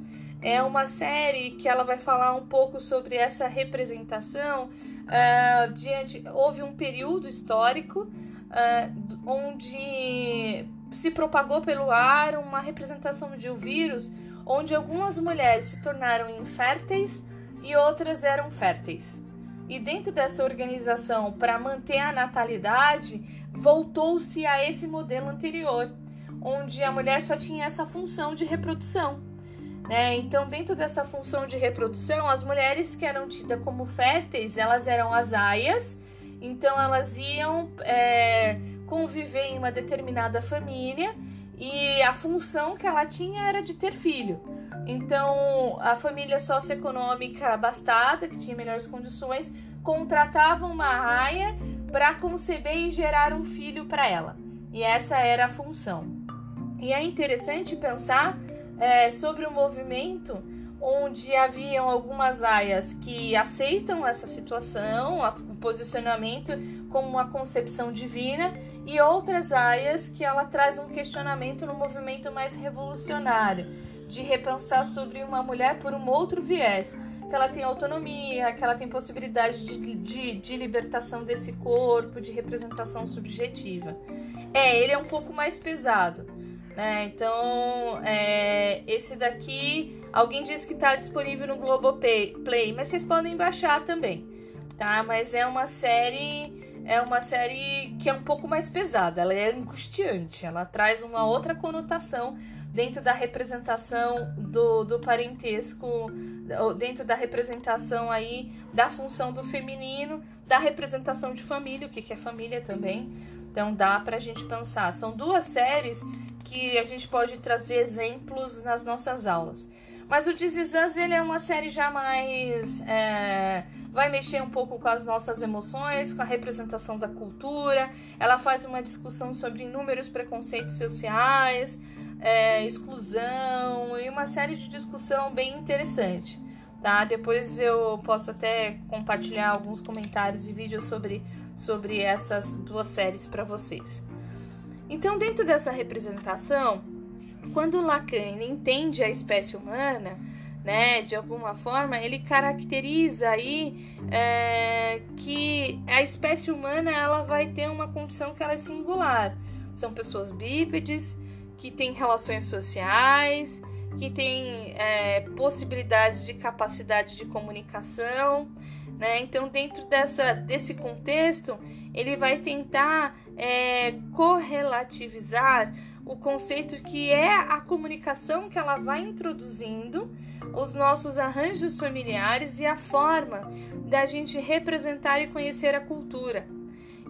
Speaker 1: É uma série que ela vai falar um pouco sobre essa representação. Uh, diante, houve um período histórico uh, onde se propagou pelo ar uma representação de um vírus onde algumas mulheres se tornaram inférteis e outras eram férteis. E dentro dessa organização, para manter a natalidade, voltou-se a esse modelo anterior, onde a mulher só tinha essa função de reprodução. Né? Então, dentro dessa função de reprodução, as mulheres que eram tidas como férteis, elas eram as aias, então elas iam é, conviver em uma determinada família e a função que ela tinha era de ter filho. Então, a família socioeconômica abastada, que tinha melhores condições, contratava uma raia para conceber e gerar um filho para ela. E essa era a função. E é interessante pensar é, sobre o movimento onde haviam algumas aias que aceitam essa situação, o posicionamento como uma concepção divina, e outras aias que ela traz um questionamento no movimento mais revolucionário, de repensar sobre uma mulher por um outro viés, que ela tem autonomia, que ela tem possibilidade de, de, de libertação desse corpo, de representação subjetiva. É, ele é um pouco mais pesado, né? Então, é, esse daqui, alguém disse que está disponível no Globoplay, mas vocês podem baixar também, tá? Mas é uma série é uma série que é um pouco mais pesada, ela é angustiante, ela traz uma outra conotação dentro da representação do, do parentesco, dentro da representação aí da função do feminino, da representação de família, o que, que é família também. Então dá pra gente pensar. São duas séries que a gente pode trazer exemplos nas nossas aulas. Mas o This Is Us, ele é uma série já mais é, vai mexer um pouco com as nossas emoções, com a representação da cultura. Ela faz uma discussão sobre inúmeros preconceitos sociais, é, exclusão e uma série de discussão bem interessante. Tá? Depois eu posso até compartilhar alguns comentários e vídeos sobre, sobre essas duas séries para vocês. Então, dentro dessa representação, quando Lacan entende a espécie humana, né, de alguma forma, ele caracteriza aí é, que a espécie humana ela vai ter uma condição que ela é singular. São pessoas bípedes que têm relações sociais, que têm é, possibilidades de capacidade de comunicação, né? Então, dentro dessa, desse contexto, ele vai tentar é, correlativizar o conceito que é a comunicação que ela vai introduzindo os nossos arranjos familiares e a forma da gente representar e conhecer a cultura.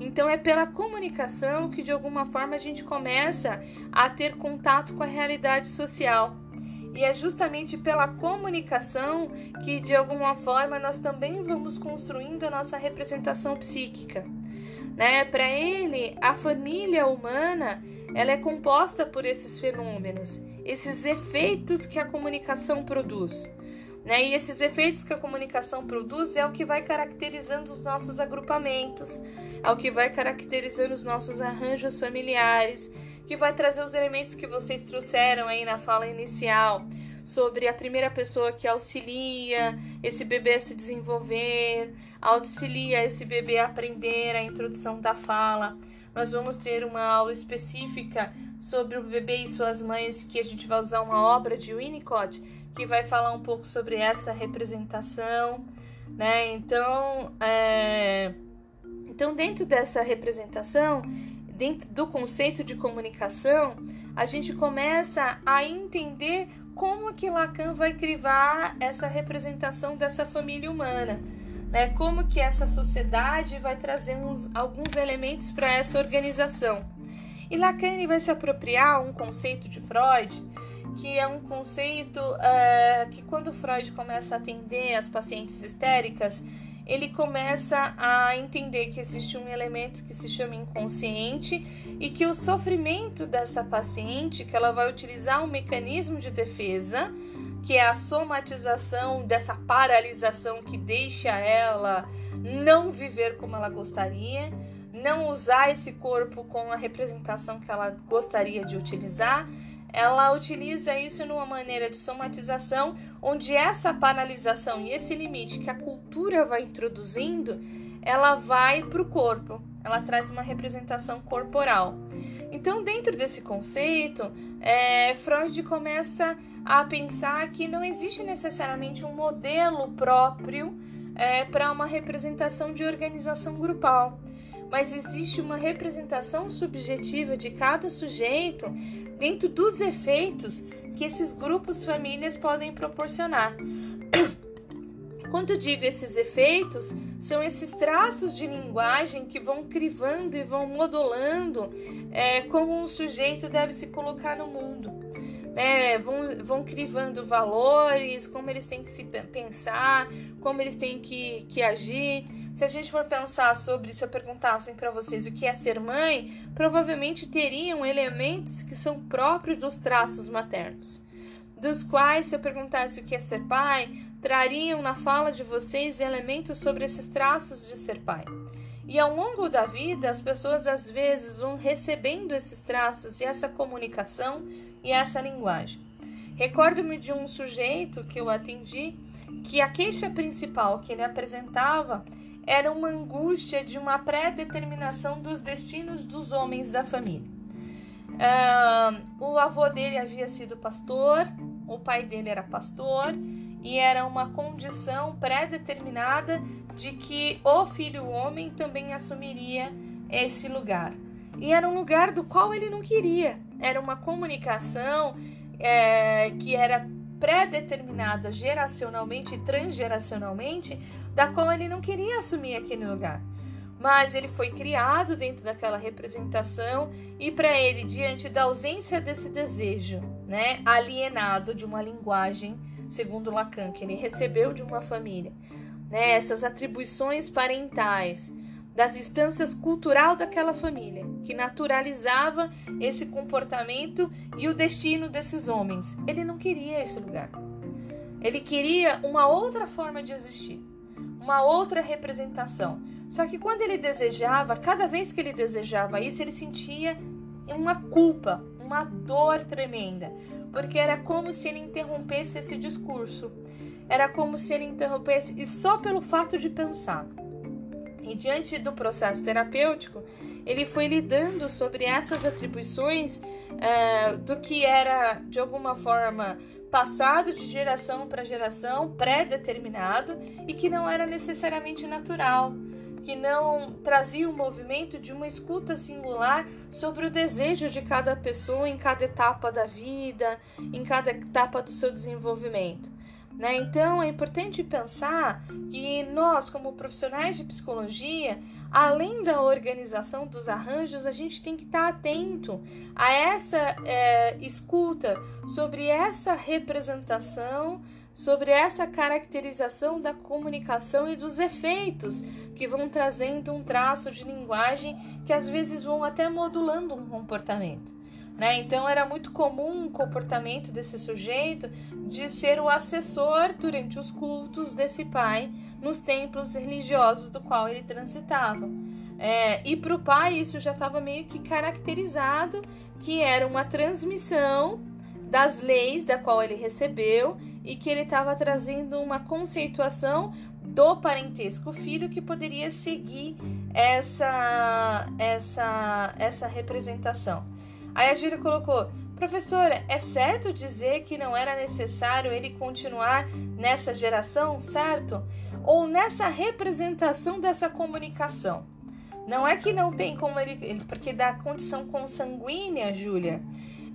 Speaker 1: Então é pela comunicação que de alguma forma a gente começa a ter contato com a realidade social. E é justamente pela comunicação que, de alguma forma, nós também vamos construindo a nossa representação psíquica. Né? Para ele, a família humana ela é composta por esses fenômenos, esses efeitos que a comunicação produz. Né? E esses efeitos que a comunicação produz é o que vai caracterizando os nossos agrupamentos, é o que vai caracterizando os nossos arranjos familiares, que vai trazer os elementos que vocês trouxeram aí na fala inicial sobre a primeira pessoa que auxilia esse bebê a se desenvolver, auxilia esse bebê a aprender a introdução da fala. Nós vamos ter uma aula específica sobre o bebê e suas mães, que a gente vai usar uma obra de Winnicott, que vai falar um pouco sobre essa representação, né? Então, é... então dentro dessa representação, dentro do conceito de comunicação, a gente começa a entender como que Lacan vai crivar essa representação dessa família humana, né? Como que essa sociedade vai trazer uns, alguns elementos para essa organização. E Lacan vai se apropriar um conceito de Freud, que é um conceito uh, que quando Freud começa a atender as pacientes histéricas, ele começa a entender que existe um elemento que se chama inconsciente e que o sofrimento dessa paciente, que ela vai utilizar um mecanismo de defesa, que é a somatização dessa paralisação que deixa ela não viver como ela gostaria, não usar esse corpo com a representação que ela gostaria de utilizar, ela utiliza isso numa maneira de somatização, onde essa paralisação e esse limite que a cultura vai introduzindo, ela vai para o corpo, ela traz uma representação corporal. Então, dentro desse conceito, é, Freud começa a pensar que não existe necessariamente um modelo próprio é, para uma representação de organização grupal, mas existe uma representação subjetiva de cada sujeito dentro dos efeitos que esses grupos famílias podem proporcionar. Quando digo esses efeitos, são esses traços de linguagem que vão crivando e vão modulando é, como um sujeito deve se colocar no mundo. É, vão, vão crivando valores, como eles têm que se pensar, como eles têm que, que agir. Se a gente for pensar sobre, se eu perguntassem para vocês o que é ser mãe, provavelmente teriam elementos que são próprios dos traços maternos, dos quais, se eu perguntasse o que é ser pai, trariam na fala de vocês elementos sobre esses traços de ser pai. E ao longo da vida, as pessoas às vezes vão recebendo esses traços e essa comunicação e essa linguagem. Recordo-me de um sujeito que eu atendi que a queixa principal que ele apresentava era uma angústia de uma pré-determinação dos destinos dos homens da família. Uh, o avô dele havia sido pastor, o pai dele era pastor, e era uma condição pré-determinada de que o filho homem também assumiria esse lugar. E era um lugar do qual ele não queria. Era uma comunicação é, que era pré-determinada geracionalmente e transgeracionalmente da qual ele não queria assumir aquele lugar. Mas ele foi criado dentro daquela representação e para ele, diante da ausência desse desejo, né, alienado de uma linguagem, segundo Lacan, que ele recebeu de uma família, né, essas atribuições parentais, das instâncias cultural daquela família, que naturalizava esse comportamento e o destino desses homens. Ele não queria esse lugar. Ele queria uma outra forma de existir uma outra representação. Só que quando ele desejava, cada vez que ele desejava isso, ele sentia uma culpa, uma dor tremenda, porque era como se ele interrompesse esse discurso. Era como se ele interrompesse, e só pelo fato de pensar. E diante do processo terapêutico, ele foi lidando sobre essas atribuições uh, do que era, de alguma forma, passado de geração para geração, pré-determinado e que não era necessariamente natural, que não trazia o um movimento de uma escuta singular sobre o desejo de cada pessoa em cada etapa da vida, em cada etapa do seu desenvolvimento. Né? Então é importante pensar que nós, como profissionais de psicologia, além da organização dos arranjos, a gente tem que estar atento a essa é, escuta sobre essa representação, sobre essa caracterização da comunicação e dos efeitos que vão trazendo um traço de linguagem que às vezes vão até modulando um comportamento. Né? Então era muito comum o comportamento desse sujeito de ser o assessor durante os cultos desse pai nos templos religiosos do qual ele transitava. É, e para o pai isso já estava meio que caracterizado que era uma transmissão das leis da qual ele recebeu e que ele estava trazendo uma conceituação do parentesco filho que poderia seguir essa essa essa representação. Aí a Júlia colocou: Professora, é certo dizer que não era necessário ele continuar nessa geração, certo? Ou nessa representação dessa comunicação? Não é que não tem como ele. Porque da condição consanguínea, Júlia,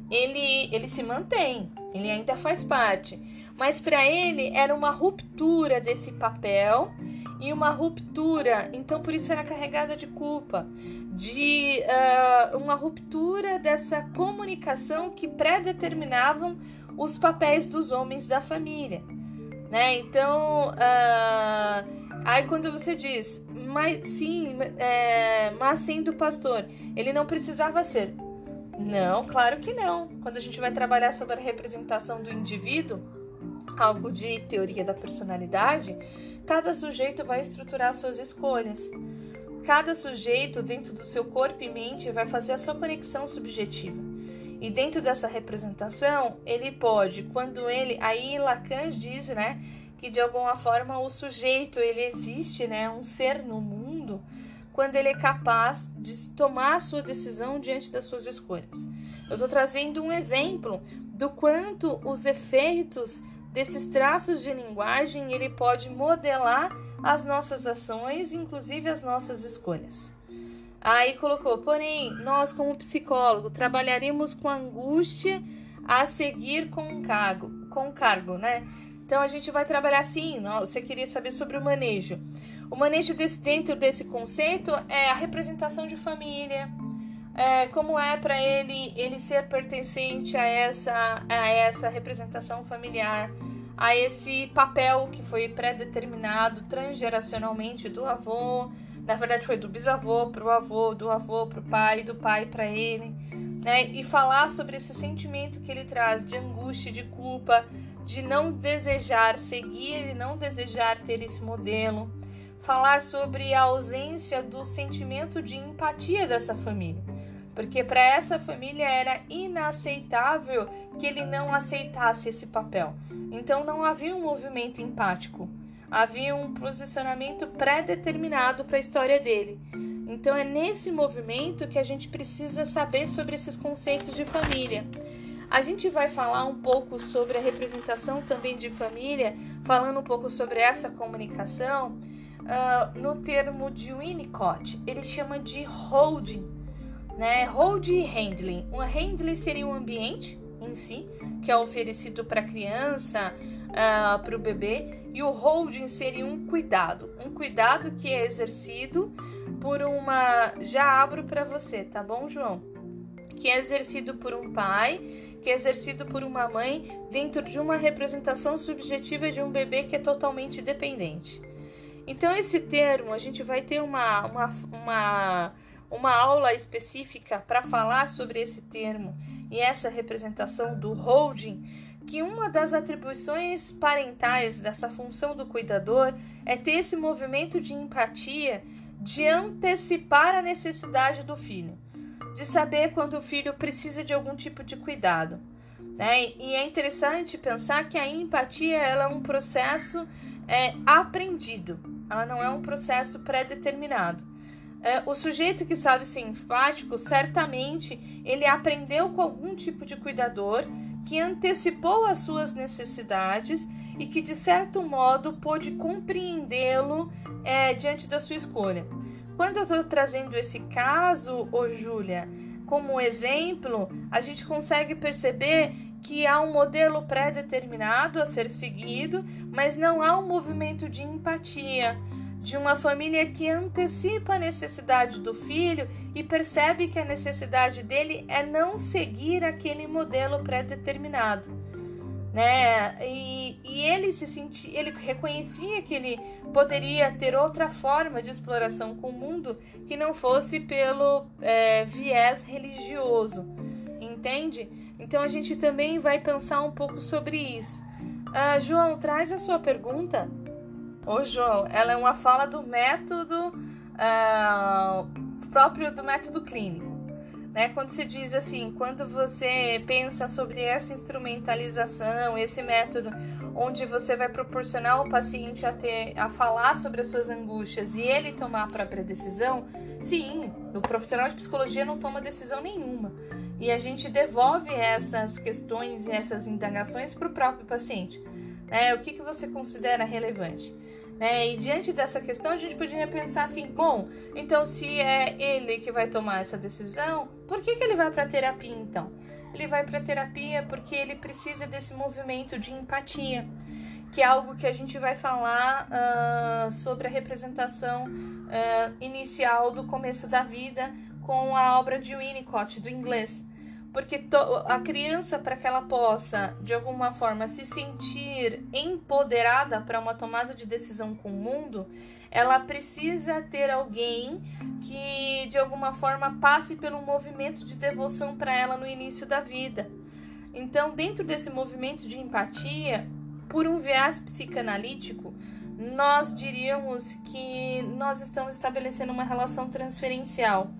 Speaker 1: ele, ele se mantém, ele ainda faz parte. Mas para ele era uma ruptura desse papel e uma ruptura, então por isso era carregada de culpa, de uh, uma ruptura dessa comunicação que predeterminavam os papéis dos homens da família, né? Então, uh, aí quando você diz, mas sim, é, mas sendo pastor, ele não precisava ser. Não, claro que não. Quando a gente vai trabalhar sobre a representação do indivíduo, algo de teoria da personalidade, Cada sujeito vai estruturar suas escolhas. Cada sujeito, dentro do seu corpo e mente, vai fazer a sua conexão subjetiva. E dentro dessa representação, ele pode, quando ele. Aí Lacan diz, né? Que de alguma forma o sujeito ele existe, né? Um ser no mundo, quando ele é capaz de tomar a sua decisão diante das suas escolhas. Eu estou trazendo um exemplo do quanto os efeitos desses traços de linguagem, ele pode modelar as nossas ações, inclusive as nossas escolhas. Aí colocou, porém, nós como psicólogo trabalharemos com angústia a seguir com cargo, com cargo, né? Então a gente vai trabalhar assim. Você queria saber sobre o manejo? O manejo desse, dentro desse conceito é a representação de família, é, como é para ele ele ser pertencente a essa a essa representação familiar, a esse papel que foi pré-determinado transgeracionalmente do avô, na verdade foi do bisavô para o avô, do avô para o pai, do pai para ele, né? E falar sobre esse sentimento que ele traz de angústia, de culpa, de não desejar seguir e não desejar ter esse modelo. Falar sobre a ausência do sentimento de empatia dessa família porque para essa família era inaceitável que ele não aceitasse esse papel. Então não havia um movimento empático, havia um posicionamento pré-determinado para a história dele. Então é nesse movimento que a gente precisa saber sobre esses conceitos de família. A gente vai falar um pouco sobre a representação também de família, falando um pouco sobre essa comunicação, uh, no termo de Winnicott. Ele chama de holding né? Hold e handling. Um handling seria um ambiente em si, que é oferecido para a criança, uh, para o bebê, e o holding seria um cuidado, um cuidado que é exercido por uma. Já abro para você, tá bom, João? Que é exercido por um pai, que é exercido por uma mãe, dentro de uma representação subjetiva de um bebê que é totalmente dependente. Então, esse termo, a gente vai ter uma, uma, uma uma aula específica para falar sobre esse termo e essa representação do holding, que uma das atribuições parentais dessa função do cuidador é ter esse movimento de empatia, de antecipar a necessidade do filho, de saber quando o filho precisa de algum tipo de cuidado. Né? E é interessante pensar que a empatia ela é um processo é, aprendido, ela não é um processo pré-determinado. É, o sujeito que sabe ser enfático, certamente ele aprendeu com algum tipo de cuidador que antecipou as suas necessidades e que, de certo modo, pôde compreendê-lo é, diante da sua escolha. Quando eu estou trazendo esse caso, ô Júlia, como exemplo, a gente consegue perceber que há um modelo pré-determinado a ser seguido, mas não há um movimento de empatia, de uma família que antecipa a necessidade do filho e percebe que a necessidade dele é não seguir aquele modelo pré-determinado. Né? E, e ele se sentia, ele reconhecia que ele poderia ter outra forma de exploração com o mundo que não fosse pelo é, viés religioso, entende? Então a gente também vai pensar um pouco sobre isso. Ah, João, traz a sua pergunta. Ô, João, ela é uma fala do método ah, próprio do método clínico. Né? Quando se diz assim, quando você pensa sobre essa instrumentalização, esse método onde você vai proporcionar ao paciente a, ter, a falar sobre as suas angústias e ele tomar a própria decisão, sim, o profissional de psicologia não toma decisão nenhuma. E a gente devolve essas questões e essas indagações para o próprio paciente. Né? O que, que você considera relevante? Né? E diante dessa questão, a gente poderia pensar assim: bom, então se é ele que vai tomar essa decisão, por que, que ele vai para terapia então? Ele vai para terapia porque ele precisa desse movimento de empatia, que é algo que a gente vai falar uh, sobre a representação uh, inicial do começo da vida com a obra de Winnicott, do inglês porque a criança para que ela possa de alguma forma se sentir empoderada para uma tomada de decisão com o mundo, ela precisa ter alguém que de alguma forma passe pelo movimento de devoção para ela no início da vida. Então, dentro desse movimento de empatia, por um viés psicanalítico, nós diríamos que nós estamos estabelecendo uma relação transferencial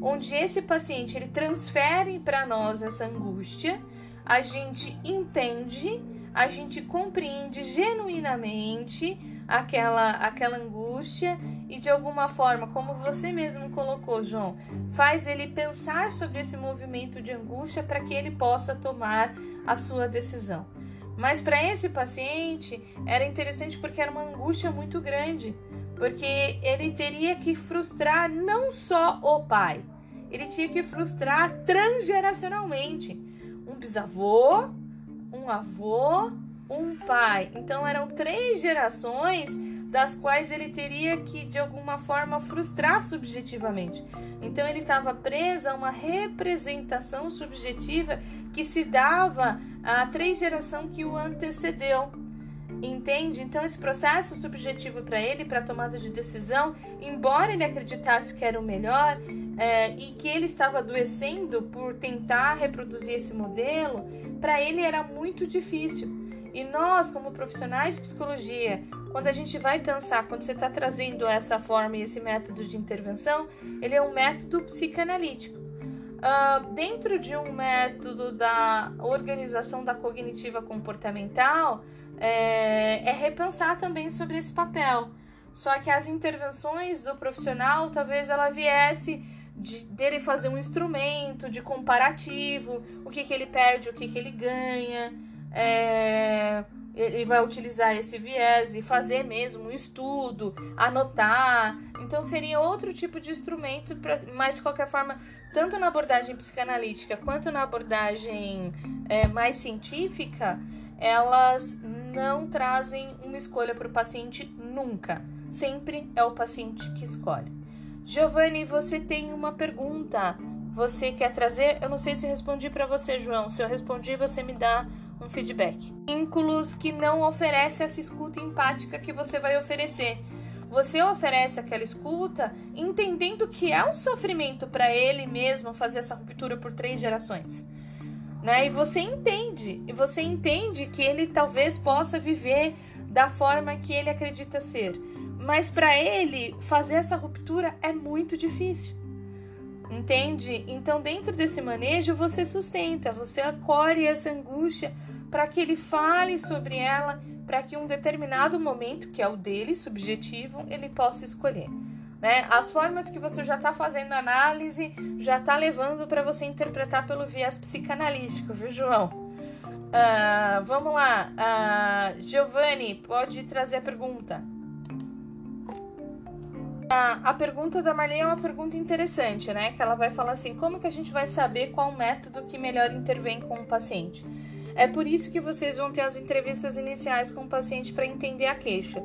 Speaker 1: onde esse paciente ele transfere para nós essa angústia, a gente entende, a gente compreende genuinamente aquela aquela angústia e de alguma forma, como você mesmo colocou, João, faz ele pensar sobre esse movimento de angústia para que ele possa tomar a sua decisão. Mas para esse paciente era interessante porque era uma angústia muito grande porque ele teria que frustrar não só o pai, ele tinha que frustrar transgeracionalmente um bisavô, um avô, um pai. Então eram três gerações das quais ele teria que de alguma forma frustrar subjetivamente. Então ele estava preso a uma representação subjetiva que se dava à três geração que o antecedeu. Entende? Então, esse processo subjetivo para ele, para a tomada de decisão, embora ele acreditasse que era o melhor é, e que ele estava adoecendo por tentar reproduzir esse modelo, para ele era muito difícil. E nós, como profissionais de psicologia, quando a gente vai pensar, quando você está trazendo essa forma e esse método de intervenção, ele é um método psicanalítico. Uh, dentro de um método da organização da cognitiva comportamental, é, é repensar também sobre esse papel. Só que as intervenções do profissional, talvez ela viesse de, dele fazer um instrumento de comparativo, o que, que ele perde, o que, que ele ganha. É, ele vai utilizar esse viés e fazer mesmo um estudo, anotar. Então seria outro tipo de instrumento, pra, mas de qualquer forma, tanto na abordagem psicanalítica quanto na abordagem é, mais científica, elas não trazem uma escolha para o paciente nunca. Sempre é o paciente que escolhe. Giovanni, você tem uma pergunta. Você quer trazer? Eu não sei se respondi para você, João. Se eu respondi, você me dá um feedback. Vínculos que não oferece essa escuta empática que você vai oferecer. Você oferece aquela escuta entendendo que é um sofrimento para ele mesmo fazer essa ruptura por três gerações né? E você entende, e você entende que ele talvez possa viver da forma que ele acredita ser, mas para ele fazer essa ruptura é muito difícil. Entende? Então, dentro desse manejo, você sustenta, você acolhe essa angústia para que ele fale sobre ela, para que um determinado momento, que é o dele, subjetivo, ele possa escolher. Né? As formas que você já está fazendo análise já está levando para você interpretar pelo viés psicanalítico, viu, João? Uh, vamos lá, uh, Giovanni, pode trazer a pergunta. Uh, a pergunta da Marlene é uma pergunta interessante, né? Que ela vai falar assim: como que a gente vai saber qual método que melhor intervém com o paciente? É por isso que vocês vão ter as entrevistas iniciais com o paciente para entender a queixa.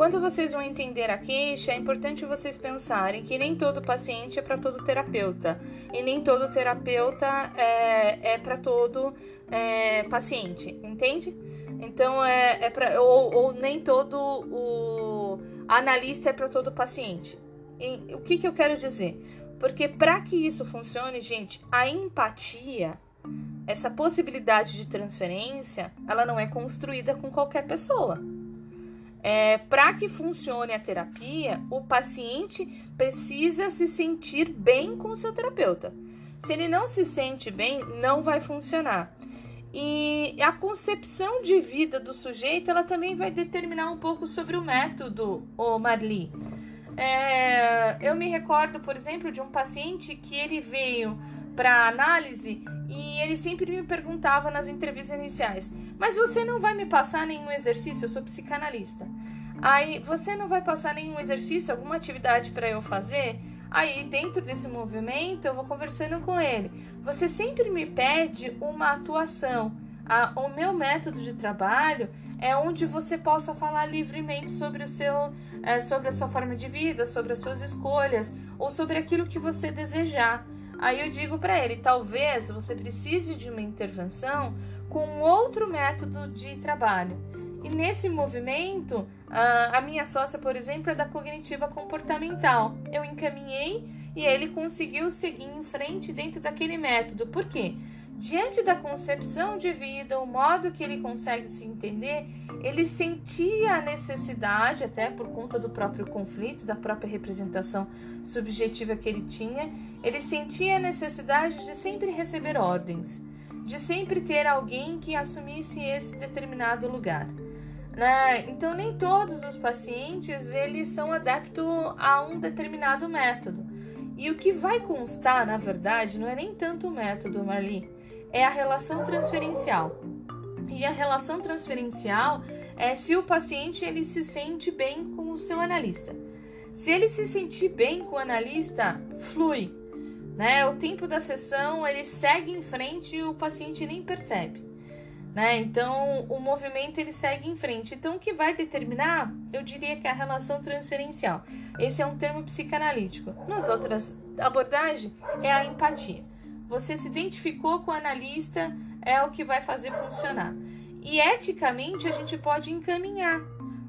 Speaker 1: Quando vocês vão entender a queixa, é importante vocês pensarem que nem todo paciente é para todo terapeuta e nem todo terapeuta é, é para todo é, paciente, entende? Então é, é para ou, ou, nem todo o analista é para todo paciente. E, o que, que eu quero dizer? Porque para que isso funcione, gente, a empatia, essa possibilidade de transferência, ela não é construída com qualquer pessoa. É, Para que funcione a terapia, o paciente precisa se sentir bem com o seu terapeuta. Se ele não se sente bem, não vai funcionar. E a concepção de vida do sujeito, ela também vai determinar um pouco sobre o método, o Marli. É, eu me recordo, por exemplo, de um paciente que ele veio para análise e ele sempre me perguntava nas entrevistas iniciais: Mas você não vai me passar nenhum exercício? Eu sou psicanalista. Aí, você não vai passar nenhum exercício, alguma atividade para eu fazer? Aí, dentro desse movimento, eu vou conversando com ele. Você sempre me pede uma atuação. O meu método de trabalho é onde você possa falar livremente sobre o seu, é, sobre a sua forma de vida, sobre as suas escolhas ou sobre aquilo que você desejar. Aí eu digo para ele: talvez você precise de uma intervenção com outro método de trabalho. E nesse movimento, a minha sócia, por exemplo, é da cognitiva comportamental. Eu encaminhei e ele conseguiu seguir em frente dentro daquele método. Por quê? Diante da concepção de vida, o modo que ele consegue se entender, ele sentia a necessidade, até por conta do próprio conflito, da própria representação subjetiva que ele tinha, ele sentia a necessidade de sempre receber ordens, de sempre ter alguém que assumisse esse determinado lugar. Né? Então nem todos os pacientes eles são adeptos a um determinado método. E o que vai constar, na verdade, não é nem tanto o método, Marli, é a relação transferencial. E a relação transferencial é se o paciente ele se sente bem com o seu analista. Se ele se sentir bem com o analista, flui. Né? O tempo da sessão ele segue em frente e o paciente nem percebe. Né? Então o movimento ele segue em frente. Então o que vai determinar, eu diria que é a relação transferencial. Esse é um termo psicanalítico. Nas outras abordagens é a empatia. Você se identificou com o analista, é o que vai fazer funcionar. E eticamente a gente pode encaminhar,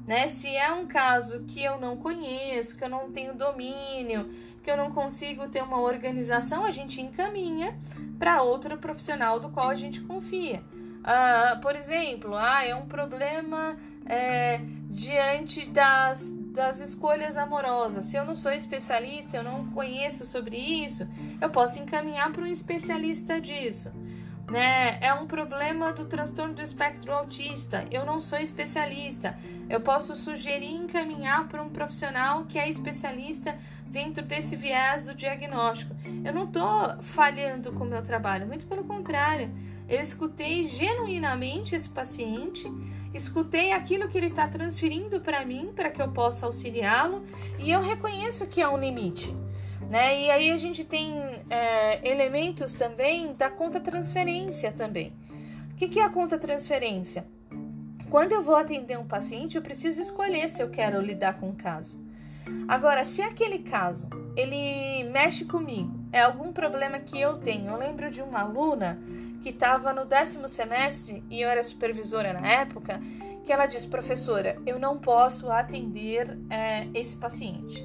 Speaker 1: né? Se é um caso que eu não conheço, que eu não tenho domínio, que eu não consigo ter uma organização, a gente encaminha para outro profissional do qual a gente confia. Ah, por exemplo, ah, é um problema é, diante das, das escolhas amorosas. Se eu não sou especialista, eu não conheço sobre isso, eu posso encaminhar para um especialista disso. Né? É um problema do transtorno do espectro autista. Eu não sou especialista. Eu posso sugerir encaminhar para um profissional que é especialista dentro desse viés do diagnóstico. Eu não estou falhando com o meu trabalho, muito pelo contrário. Eu escutei genuinamente esse paciente escutei aquilo que ele está transferindo para mim para que eu possa auxiliá-lo e eu reconheço que há um limite. Né? E aí a gente tem é, elementos também da conta transferência também. O que, que é a conta transferência? Quando eu vou atender um paciente, eu preciso escolher se eu quero lidar com o caso. Agora, se aquele caso ele mexe comigo, é algum problema que eu tenho. Eu lembro de uma aluna que estava no décimo semestre e eu era supervisora na época, que ela disse, professora, eu não posso atender é, esse paciente.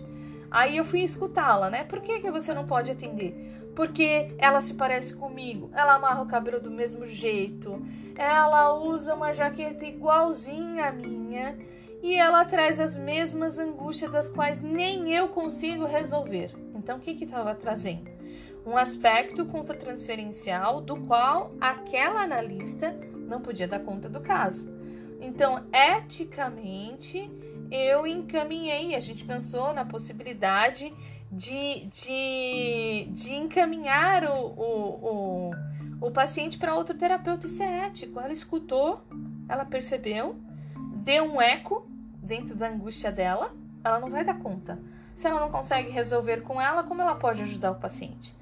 Speaker 1: Aí eu fui escutá-la, né? Por que, que você não pode atender? Porque ela se parece comigo, ela amarra o cabelo do mesmo jeito, ela usa uma jaqueta igualzinha à minha e ela traz as mesmas angústias das quais nem eu consigo resolver. Então o que estava trazendo? Um aspecto contra-transferencial do qual aquela analista não podia dar conta do caso. Então, eticamente, eu encaminhei, a gente pensou na possibilidade de, de, de encaminhar o, o, o, o paciente para outro terapeuta. Isso é ético. Ela escutou, ela percebeu, deu um eco dentro da angústia dela, ela não vai dar conta. Se ela não consegue resolver com ela, como ela pode ajudar o paciente?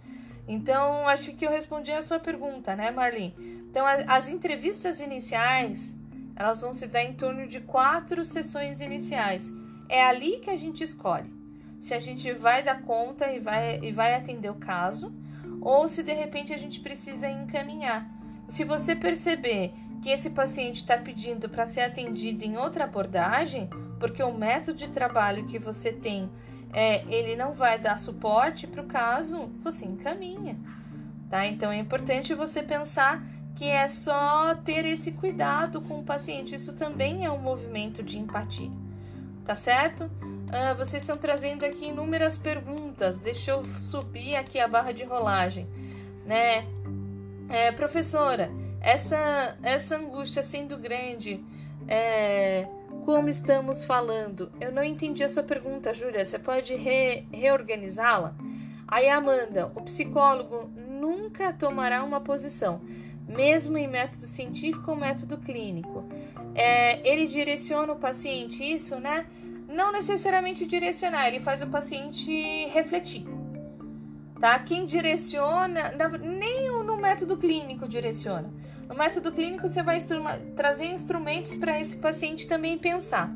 Speaker 1: Então, acho que eu respondi a sua pergunta, né, Marlene? Então, as entrevistas iniciais, elas vão se dar em torno de quatro sessões iniciais. É ali que a gente escolhe se a gente vai dar conta e vai, e vai atender o caso, ou se de repente a gente precisa encaminhar. Se você perceber que esse paciente está pedindo para ser atendido em outra abordagem, porque o método de trabalho que você tem é, ele não vai dar suporte para o caso, você encaminha, tá? Então é importante você pensar que é só ter esse cuidado com o paciente. Isso também é um movimento de empatia, tá certo? Ah, vocês estão trazendo aqui inúmeras perguntas. Deixa eu subir aqui a barra de rolagem, né? É, professora, essa essa angústia sendo grande, é, como estamos falando? Eu não entendi a sua pergunta, Júlia. Você pode re, reorganizá-la? Aí, Amanda, o psicólogo nunca tomará uma posição, mesmo em método científico ou método clínico. É, ele direciona o paciente, isso, né? Não necessariamente direcionar, ele faz o paciente refletir. Tá? Quem direciona, nem no método clínico direciona. No método clínico, você vai trazer instrumentos para esse paciente também pensar.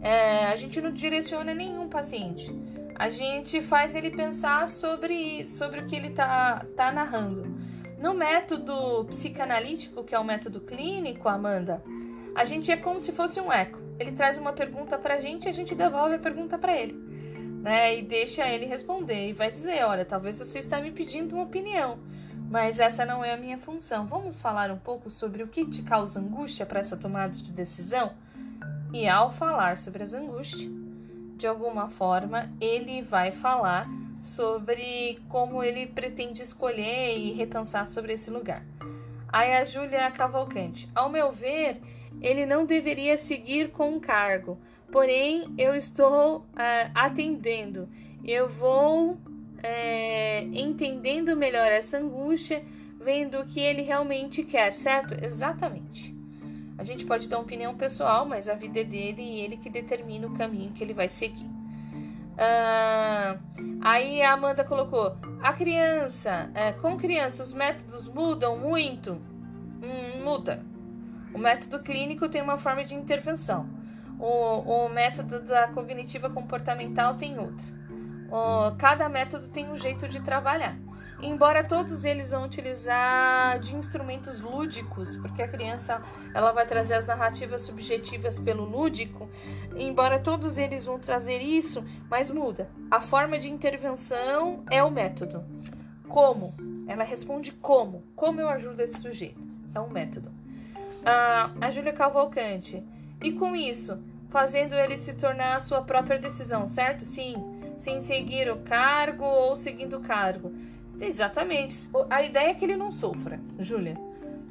Speaker 1: É, a gente não direciona nenhum paciente. A gente faz ele pensar sobre, sobre o que ele está tá narrando. No método psicanalítico, que é o método clínico, Amanda, a gente é como se fosse um eco. Ele traz uma pergunta para a gente e a gente devolve a pergunta para ele. Né? E deixa ele responder. E vai dizer: olha, talvez você está me pedindo uma opinião mas essa não é a minha função. Vamos falar um pouco sobre o que te causa angústia para essa tomada de decisão? E ao falar sobre as angústias, de alguma forma, ele vai falar sobre como ele pretende escolher e repensar sobre esse lugar. Aí a Júlia Cavalcante. Ao meu ver, ele não deveria seguir com o cargo, porém eu estou uh, atendendo. Eu vou é, entendendo melhor essa angústia, vendo o que ele realmente quer, certo? Exatamente. A gente pode ter uma opinião pessoal, mas a vida é dele e ele que determina o caminho que ele vai seguir. Ah, aí a Amanda colocou: a criança, é, com criança, os métodos mudam muito? Hum, muda. O método clínico tem uma forma de intervenção. O, o método da cognitiva comportamental tem outra cada método tem um jeito de trabalhar. Embora todos eles vão utilizar de instrumentos lúdicos, porque a criança ela vai trazer as narrativas subjetivas pelo lúdico, embora todos eles vão trazer isso, mas muda. A forma de intervenção é o método. Como? Ela responde como. Como eu ajudo esse sujeito? É um método. Ah, a Júlia Cavalcante. E com isso, fazendo ele se tornar a sua própria decisão, certo? Sim sem seguir o cargo ou seguindo o cargo. Exatamente. A ideia é que ele não sofra, Júlia.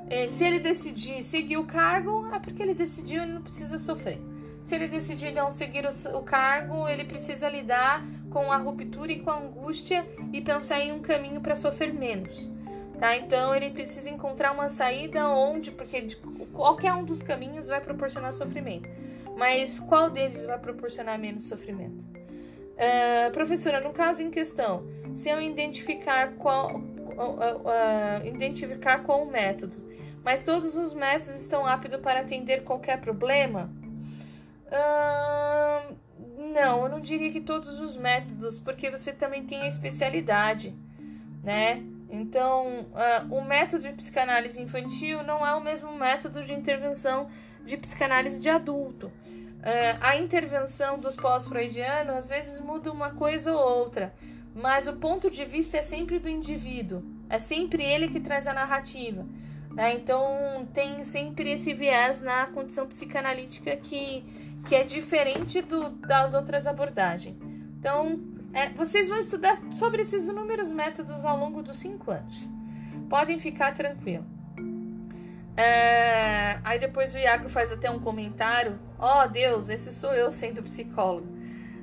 Speaker 1: É, se ele decidir seguir o cargo, é porque ele decidiu, ele não precisa sofrer. Se ele decidir não seguir o, o cargo, ele precisa lidar com a ruptura e com a angústia e pensar em um caminho para sofrer menos. Tá? Então ele precisa encontrar uma saída onde, porque de, qualquer um dos caminhos vai proporcionar sofrimento. Mas qual deles vai proporcionar menos sofrimento? Uh, professora, no caso em questão, se eu identificar qual, uh, uh, identificar qual o método, mas todos os métodos estão aptos para atender qualquer problema? não, eu não diria que todos os métodos, porque você também tem a especialidade, né? Então, o método de psicanálise infantil não é o mesmo método de intervenção de psicanálise de adulto. Uh, a intervenção dos pós-freudianos às vezes muda uma coisa ou outra, mas o ponto de vista é sempre do indivíduo, é sempre ele que traz a narrativa. Né? Então tem sempre esse viés na condição psicanalítica que, que é diferente do, das outras abordagens. Então é, vocês vão estudar sobre esses inúmeros métodos ao longo dos cinco anos. Podem ficar tranquilos. É, aí depois o Iago faz até um comentário. Ó oh, Deus, esse sou eu sendo psicólogo.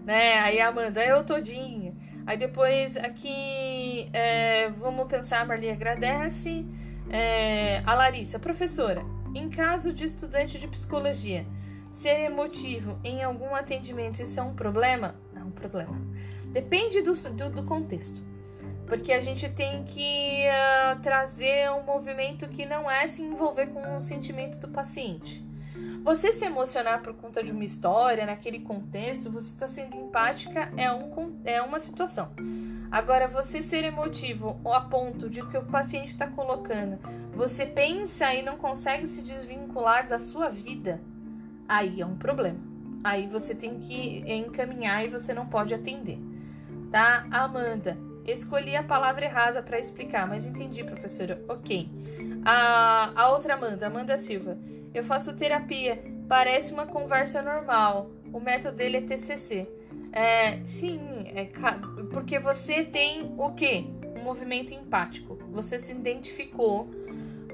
Speaker 1: Né? Aí a Amanda, eu todinha. Aí depois aqui, é, vamos pensar, a Marli agradece. É, a Larissa, professora, em caso de estudante de psicologia, ser emotivo em algum atendimento, isso é um problema? É um problema. Depende do, do, do contexto. Porque a gente tem que uh, trazer um movimento que não é se envolver com o sentimento do paciente. Você se emocionar por conta de uma história, naquele contexto, você está sendo empática, é, um, é uma situação. Agora, você ser emotivo a ponto de que o paciente está colocando, você pensa e não consegue se desvincular da sua vida, aí é um problema. Aí você tem que encaminhar e você não pode atender. Tá? Amanda, escolhi a palavra errada para explicar, mas entendi, professora. Ok. A, a outra Amanda, Amanda Silva. Eu faço terapia. Parece uma conversa normal. O método dele é TCC. É, sim, é, porque você tem o quê? Um movimento empático. Você se identificou,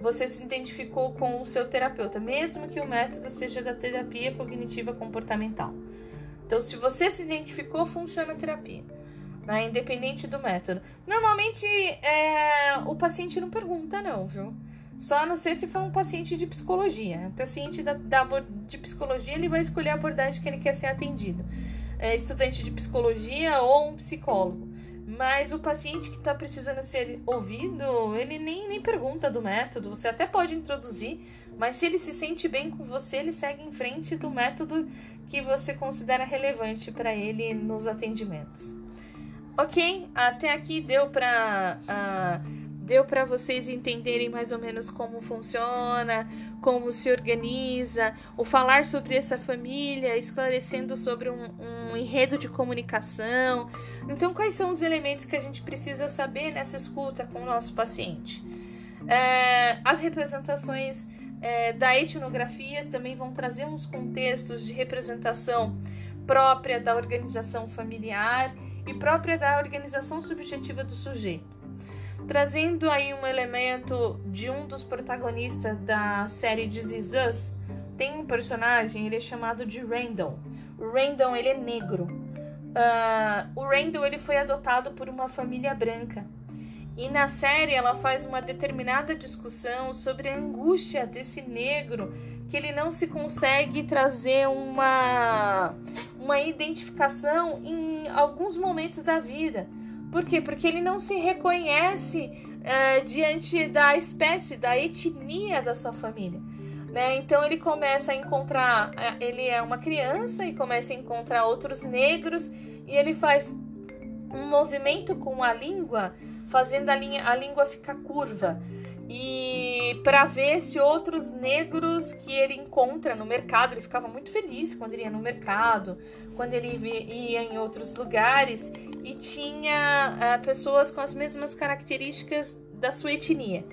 Speaker 1: você se identificou com o seu terapeuta, mesmo que o método seja da terapia cognitiva comportamental. Então, se você se identificou, funciona a terapia, né? independente do método. Normalmente, é, o paciente não pergunta, não, viu? Só não sei se for um paciente de psicologia. Um paciente da, da, de psicologia, ele vai escolher a abordagem que ele quer ser atendido. É estudante de psicologia ou um psicólogo. Mas o paciente que está precisando ser ouvido, ele nem, nem pergunta do método. Você até pode introduzir, mas se ele se sente bem com você, ele segue em frente do método que você considera relevante para ele nos atendimentos. Ok? Até aqui deu para. Uh, deu para vocês entenderem mais ou menos como funciona, como se organiza, o falar sobre essa família, esclarecendo sobre um, um, enredo de comunicação. Então, quais são os elementos que a gente precisa saber nessa escuta com o nosso paciente? É, as representações é, da etnografia também vão trazer uns contextos de representação própria da organização familiar e própria da organização subjetiva do sujeito trazendo aí um elemento de um dos protagonistas da série Is Us, tem um personagem, ele é chamado de Randall. O Randall, ele é negro. Uh, o Randall, ele foi adotado por uma família branca. E na série ela faz uma determinada discussão sobre a angústia desse negro que ele não se consegue trazer uma, uma identificação em alguns momentos da vida. Por quê? Porque ele não se reconhece é, diante da espécie, da etnia da sua família. Né? Então ele começa a encontrar, é, ele é uma criança e começa a encontrar outros negros e ele faz um movimento com a língua, fazendo a, linha, a língua ficar curva e para ver se outros negros que ele encontra no mercado, ele ficava muito feliz quando ele ia no mercado, quando ele ia em outros lugares e tinha uh, pessoas com as mesmas características da sua etnia.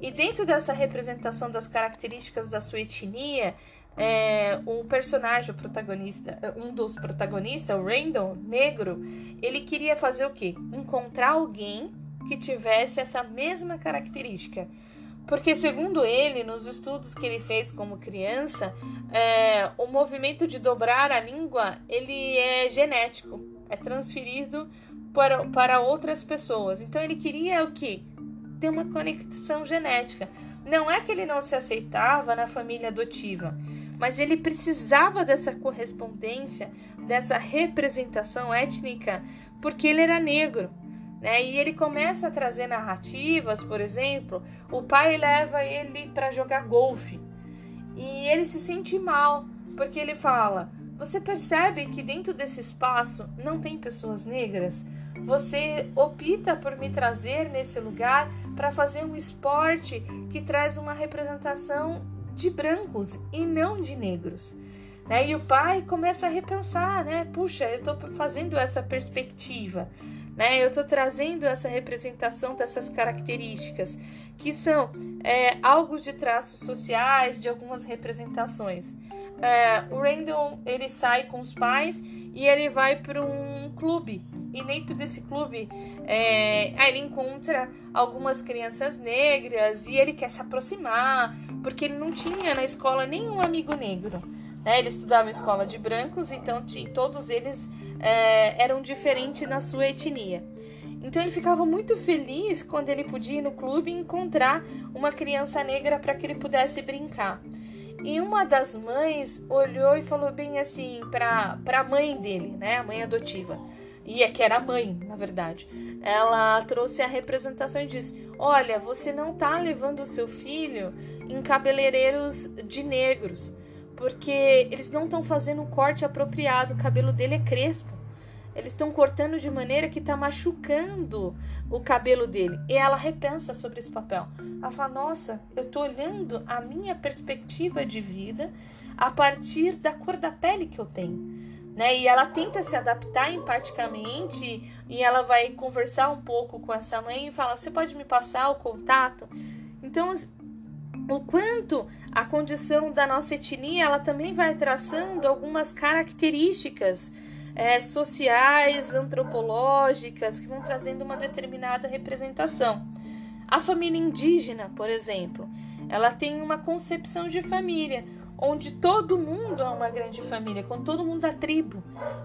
Speaker 1: E dentro dessa representação das características da sua etnia, é, um personagem, o protagonista, um dos protagonistas, o Randall, negro, ele queria fazer o quê? Encontrar alguém que tivesse essa mesma característica. Porque, segundo ele, nos estudos que ele fez como criança, é, o movimento de dobrar a língua ele é genético, é transferido para, para outras pessoas. Então, ele queria o quê? Ter uma conexão genética. Não é que ele não se aceitava na família adotiva, mas ele precisava dessa correspondência, dessa representação étnica, porque ele era negro. Né? E ele começa a trazer narrativas, por exemplo, o pai leva ele para jogar golfe e ele se sente mal porque ele fala: Você percebe que dentro desse espaço não tem pessoas negras? Você opta por me trazer nesse lugar para fazer um esporte que traz uma representação de brancos e não de negros. Né? E o pai começa a repensar, né? Puxa, eu estou fazendo essa perspectiva. Né? Eu estou trazendo essa representação dessas características, que são é, algo de traços sociais, de algumas representações. É, o Randall ele sai com os pais e ele vai para um clube. E dentro desse clube é, ele encontra algumas crianças negras e ele quer se aproximar, porque ele não tinha na escola nenhum amigo negro. Né? Ele estudava em escola de brancos, então todos eles é, eram diferentes na sua etnia. Então ele ficava muito feliz quando ele podia ir no clube e encontrar uma criança negra para que ele pudesse brincar. E uma das mães olhou e falou bem assim para a mãe dele, né, a mãe adotiva. e é que era a mãe, na verdade. Ela trouxe a representação e disse: Olha, você não tá levando o seu filho em cabeleireiros de negros, porque eles não estão fazendo um corte apropriado, o cabelo dele é crespo. Eles estão cortando de maneira que está machucando o cabelo dele. E ela repensa sobre esse papel. Ela fala: Nossa, eu estou olhando a minha perspectiva de vida a partir da cor da pele que eu tenho. Né? E ela tenta se adaptar empaticamente e ela vai conversar um pouco com essa mãe e fala: Você pode me passar o contato? Então, o quanto a condição da nossa etnia ela também vai traçando algumas características é, sociais, antropológicas, que vão trazendo uma determinada representação. A família indígena, por exemplo, ela tem uma concepção de família onde todo mundo é uma grande família, com todo mundo da tribo,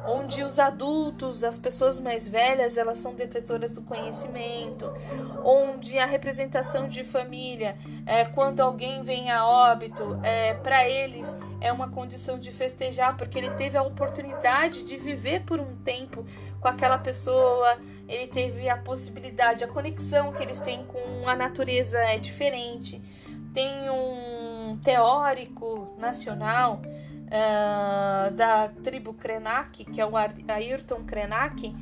Speaker 1: onde os adultos, as pessoas mais velhas, elas são detetoras do conhecimento, onde a representação de família, é, quando alguém vem a óbito, é, para eles é uma condição de festejar, porque ele teve a oportunidade de viver por um tempo com aquela pessoa, ele teve a possibilidade, a conexão que eles têm com a natureza é diferente. Tem um teórico nacional uh, da tribo Krenak, que é o Ayrton Krenak,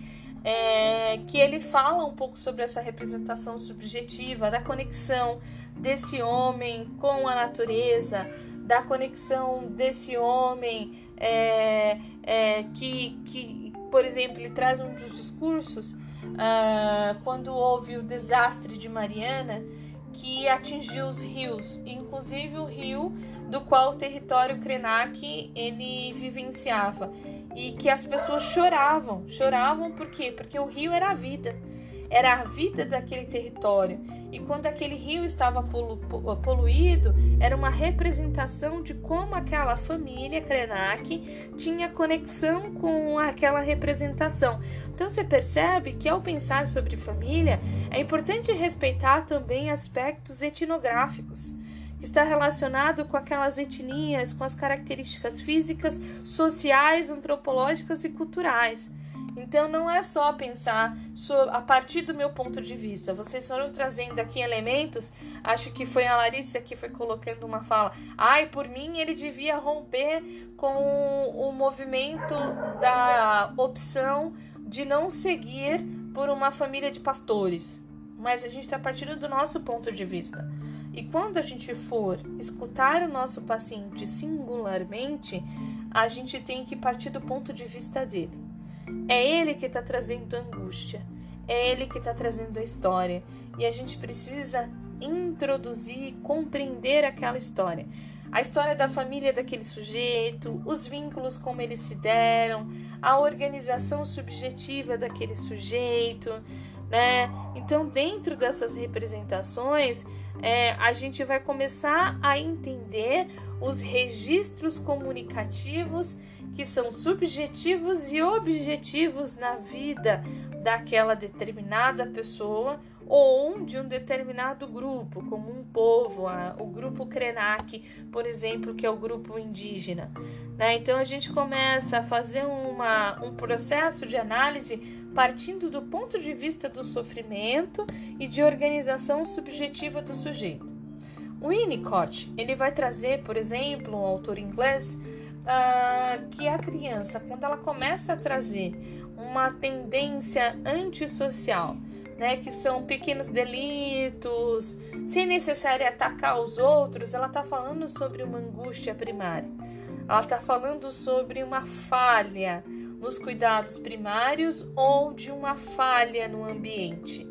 Speaker 1: é, que ele fala um pouco sobre essa representação subjetiva, da conexão desse homem com a natureza, da conexão desse homem é, é, que, que, por exemplo, ele traz um dos discursos uh, quando houve o desastre de Mariana que atingiu os rios, inclusive o rio do qual o território Krenak ele vivenciava. E que as pessoas choravam, choravam por quê? Porque o rio era a vida, era a vida daquele território e quando aquele rio estava polu poluído era uma representação de como aquela família Krenak tinha conexão com aquela representação. Então você percebe que ao pensar sobre família, é importante respeitar também aspectos etnográficos, está relacionado com aquelas etnias, com as características físicas, sociais, antropológicas e culturais. Então não é só pensar a partir do meu ponto de vista. Vocês foram trazendo aqui elementos, acho que foi a Larissa que foi colocando uma fala. Ai, por mim ele devia romper com o movimento da opção de não seguir por uma família de pastores, mas a gente está partindo do nosso ponto de vista. E quando a gente for escutar o nosso paciente singularmente, a gente tem que partir do ponto de vista dele. É ele que está trazendo a angústia, é ele que está trazendo a história, e a gente precisa introduzir, compreender aquela história. A história da família daquele sujeito, os vínculos como eles se deram, a organização subjetiva daquele sujeito, né? Então, dentro dessas representações, é, a gente vai começar a entender os registros comunicativos que são subjetivos e objetivos na vida daquela determinada pessoa ou de um determinado grupo, como um povo, o grupo Krenak, por exemplo, que é o grupo indígena. Né? Então a gente começa a fazer uma, um processo de análise partindo do ponto de vista do sofrimento e de organização subjetiva do sujeito. O Winnicott ele vai trazer, por exemplo, um autor inglês, uh, que a criança, quando ela começa a trazer uma tendência antissocial, né, que são pequenos delitos, sem necessário atacar os outros, ela está falando sobre uma angústia primária. Ela está falando sobre uma falha nos cuidados primários ou de uma falha no ambiente.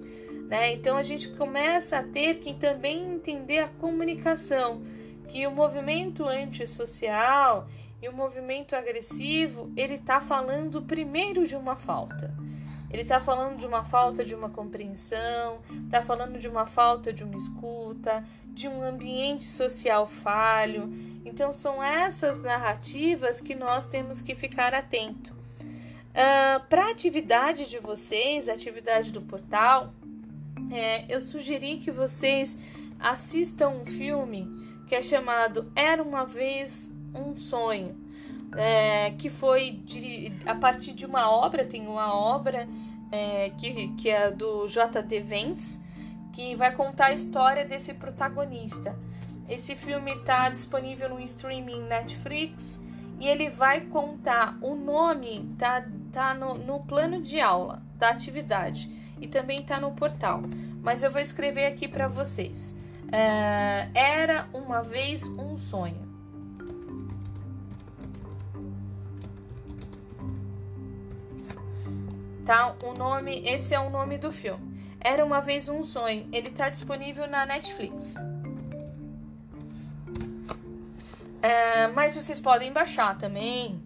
Speaker 1: Né? Então a gente começa a ter que também entender a comunicação, que o movimento antissocial e o movimento agressivo ele está falando primeiro de uma falta. Ele está falando de uma falta de uma compreensão, está falando de uma falta de uma escuta, de um ambiente social falho. Então, são essas narrativas que nós temos que ficar atento. Uh, Para a atividade de vocês, a atividade do portal, é, eu sugeri que vocês assistam um filme que é chamado Era uma Vez um Sonho é, que foi a partir de uma obra, tem uma obra é, que, que é do J.D. Vance, que vai contar a história desse protagonista. Esse filme está disponível no streaming Netflix e ele vai contar o nome, tá, tá no, no plano de aula da atividade e também tá no portal. Mas eu vou escrever aqui para vocês. É, era uma vez um sonho. Tá? O nome, esse é o nome do filme. Era uma vez um sonho. Ele está disponível na Netflix. É, mas vocês podem baixar também,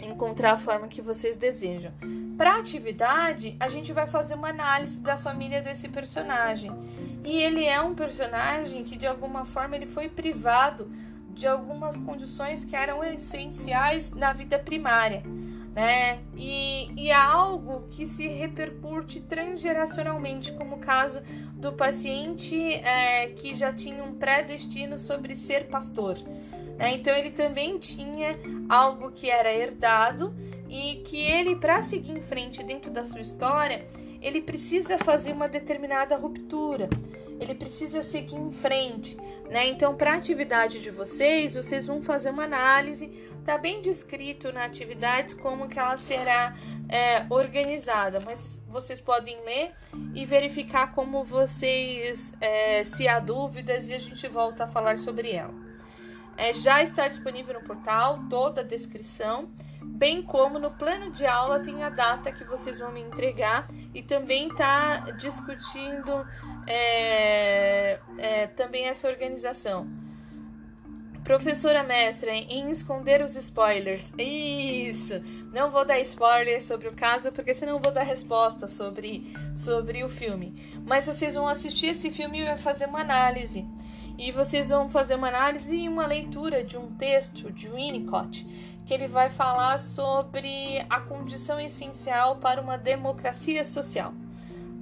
Speaker 1: encontrar a forma que vocês desejam. Para atividade, a gente vai fazer uma análise da família desse personagem. E ele é um personagem que de alguma forma ele foi privado de algumas condições que eram essenciais na vida primária né? E, e algo que se repercute transgeracionalmente, como o caso do paciente é, que já tinha um pré-destino sobre ser pastor. Né? Então ele também tinha algo que era herdado e que ele, para seguir em frente dentro da sua história, ele precisa fazer uma determinada ruptura. Ele precisa seguir em frente, né? Então, para a atividade de vocês, vocês vão fazer uma análise Está bem descrito na atividades como que ela será é, organizada, mas vocês podem ler e verificar como vocês, é, se há dúvidas, e a gente volta a falar sobre ela. É, já está disponível no portal toda a descrição, bem como no plano de aula tem a data que vocês vão me entregar e também está discutindo é, é, também essa organização. Professora mestra em esconder os spoilers. Isso! Não vou dar spoilers sobre o caso, porque senão vou dar resposta sobre, sobre o filme. Mas vocês vão assistir esse filme e fazer uma análise. E vocês vão fazer uma análise e uma leitura de um texto de Winnicott, que ele vai falar sobre a condição essencial para uma democracia social.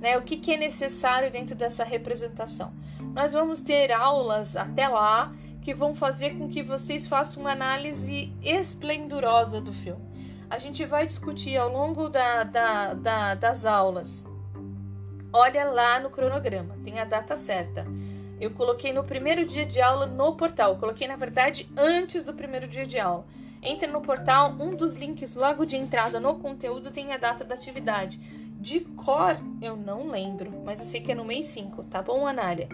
Speaker 1: Né? O que, que é necessário dentro dessa representação. Nós vamos ter aulas até lá que vão fazer com que vocês façam uma análise esplendorosa do filme. A gente vai discutir ao longo da, da, da, das aulas. Olha lá no cronograma, tem a data certa. Eu coloquei no primeiro dia de aula no portal. Eu coloquei, na verdade, antes do primeiro dia de aula. Entra no portal, um dos links logo de entrada no conteúdo tem a data da atividade. De cor, eu não lembro, mas eu sei que é no mês 5, tá bom, Anália?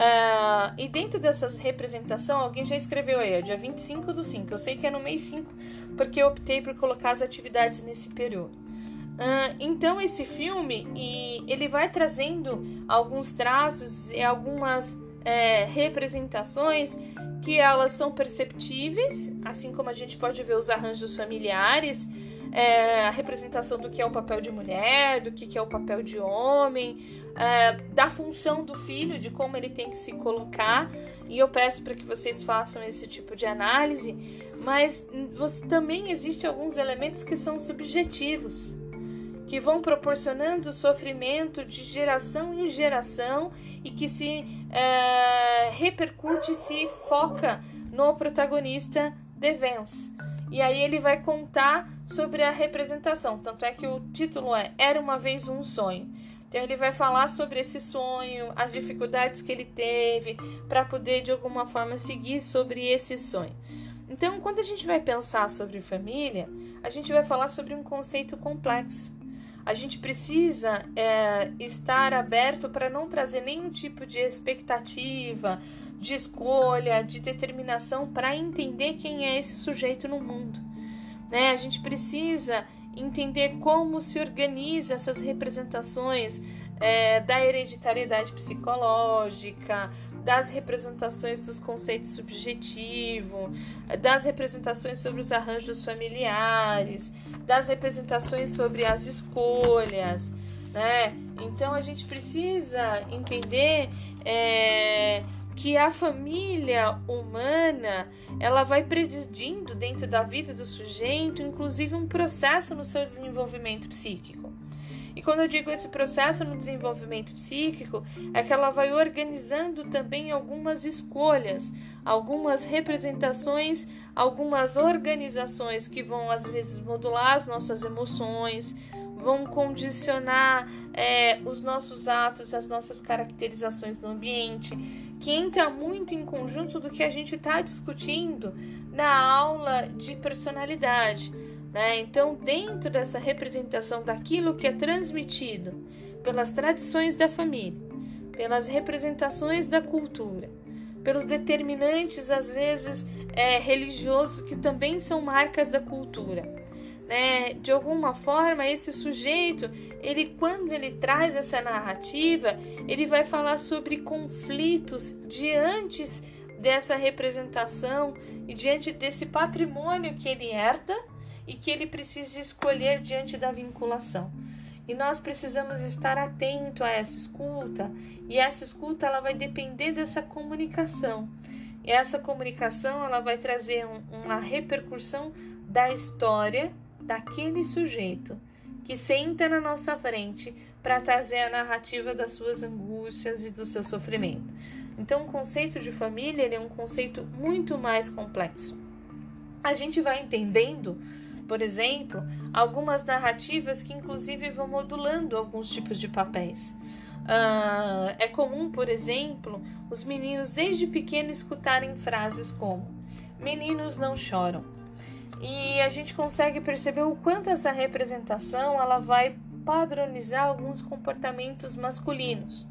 Speaker 1: Uh, e dentro dessas representação, alguém já escreveu aí, ó, dia 25 do 5. Eu sei que é no mês 5, porque eu optei por colocar as atividades nesse período. Uh, então esse filme e ele vai trazendo alguns traços e algumas é, representações que elas são perceptíveis, assim como a gente pode ver os arranjos familiares, é, a representação do que é o papel de mulher, do que é o papel de homem, é, da função do filho, de como ele tem que se colocar. E eu peço para que vocês façam esse tipo de análise, mas você, também existem alguns elementos que são subjetivos, que vão proporcionando sofrimento de geração em geração e que se é, repercute, se foca no protagonista de Vance. E aí ele vai contar sobre a representação. Tanto é que o título é Era uma vez um sonho. Então ele vai falar sobre esse sonho, as dificuldades que ele teve para poder de alguma forma seguir sobre esse sonho. Então, quando a gente vai pensar sobre família, a gente vai falar sobre um conceito complexo. A gente precisa é, estar aberto para não trazer nenhum tipo de expectativa, de escolha, de determinação para entender quem é esse sujeito no mundo. Né? A gente precisa entender como se organiza essas representações é, da hereditariedade psicológica, das representações dos conceitos subjetivos, das representações sobre os arranjos familiares, das representações sobre as escolhas, né? Então a gente precisa entender é, que a família humana ela vai presidindo dentro da vida do sujeito, inclusive um processo no seu desenvolvimento psíquico. E quando eu digo esse processo no desenvolvimento psíquico, é que ela vai organizando também algumas escolhas, algumas representações, algumas organizações que vão às vezes modular as nossas emoções, vão condicionar é, os nossos atos, as nossas caracterizações do ambiente, que entra muito em conjunto do que a gente está discutindo na aula de personalidade. Né? Então, dentro dessa representação daquilo que é transmitido pelas tradições da família, pelas representações da cultura, pelos determinantes, às vezes, é, religiosos que também são marcas da cultura. Né? De alguma forma, esse sujeito, ele quando ele traz essa narrativa, ele vai falar sobre conflitos diante dessa representação e diante desse patrimônio que ele herda e que ele precisa escolher diante da vinculação. E nós precisamos estar atento a essa escuta, e essa escuta ela vai depender dessa comunicação. E essa comunicação ela vai trazer um, uma repercussão da história daquele sujeito que senta na nossa frente para trazer a narrativa das suas angústias e do seu sofrimento. Então, o conceito de família é um conceito muito mais complexo. A gente vai entendendo por exemplo, algumas narrativas que inclusive vão modulando alguns tipos de papéis. Uh, é comum, por exemplo, os meninos desde pequeno escutarem frases como meninos não choram. E a gente consegue perceber o quanto essa representação ela vai padronizar alguns comportamentos masculinos.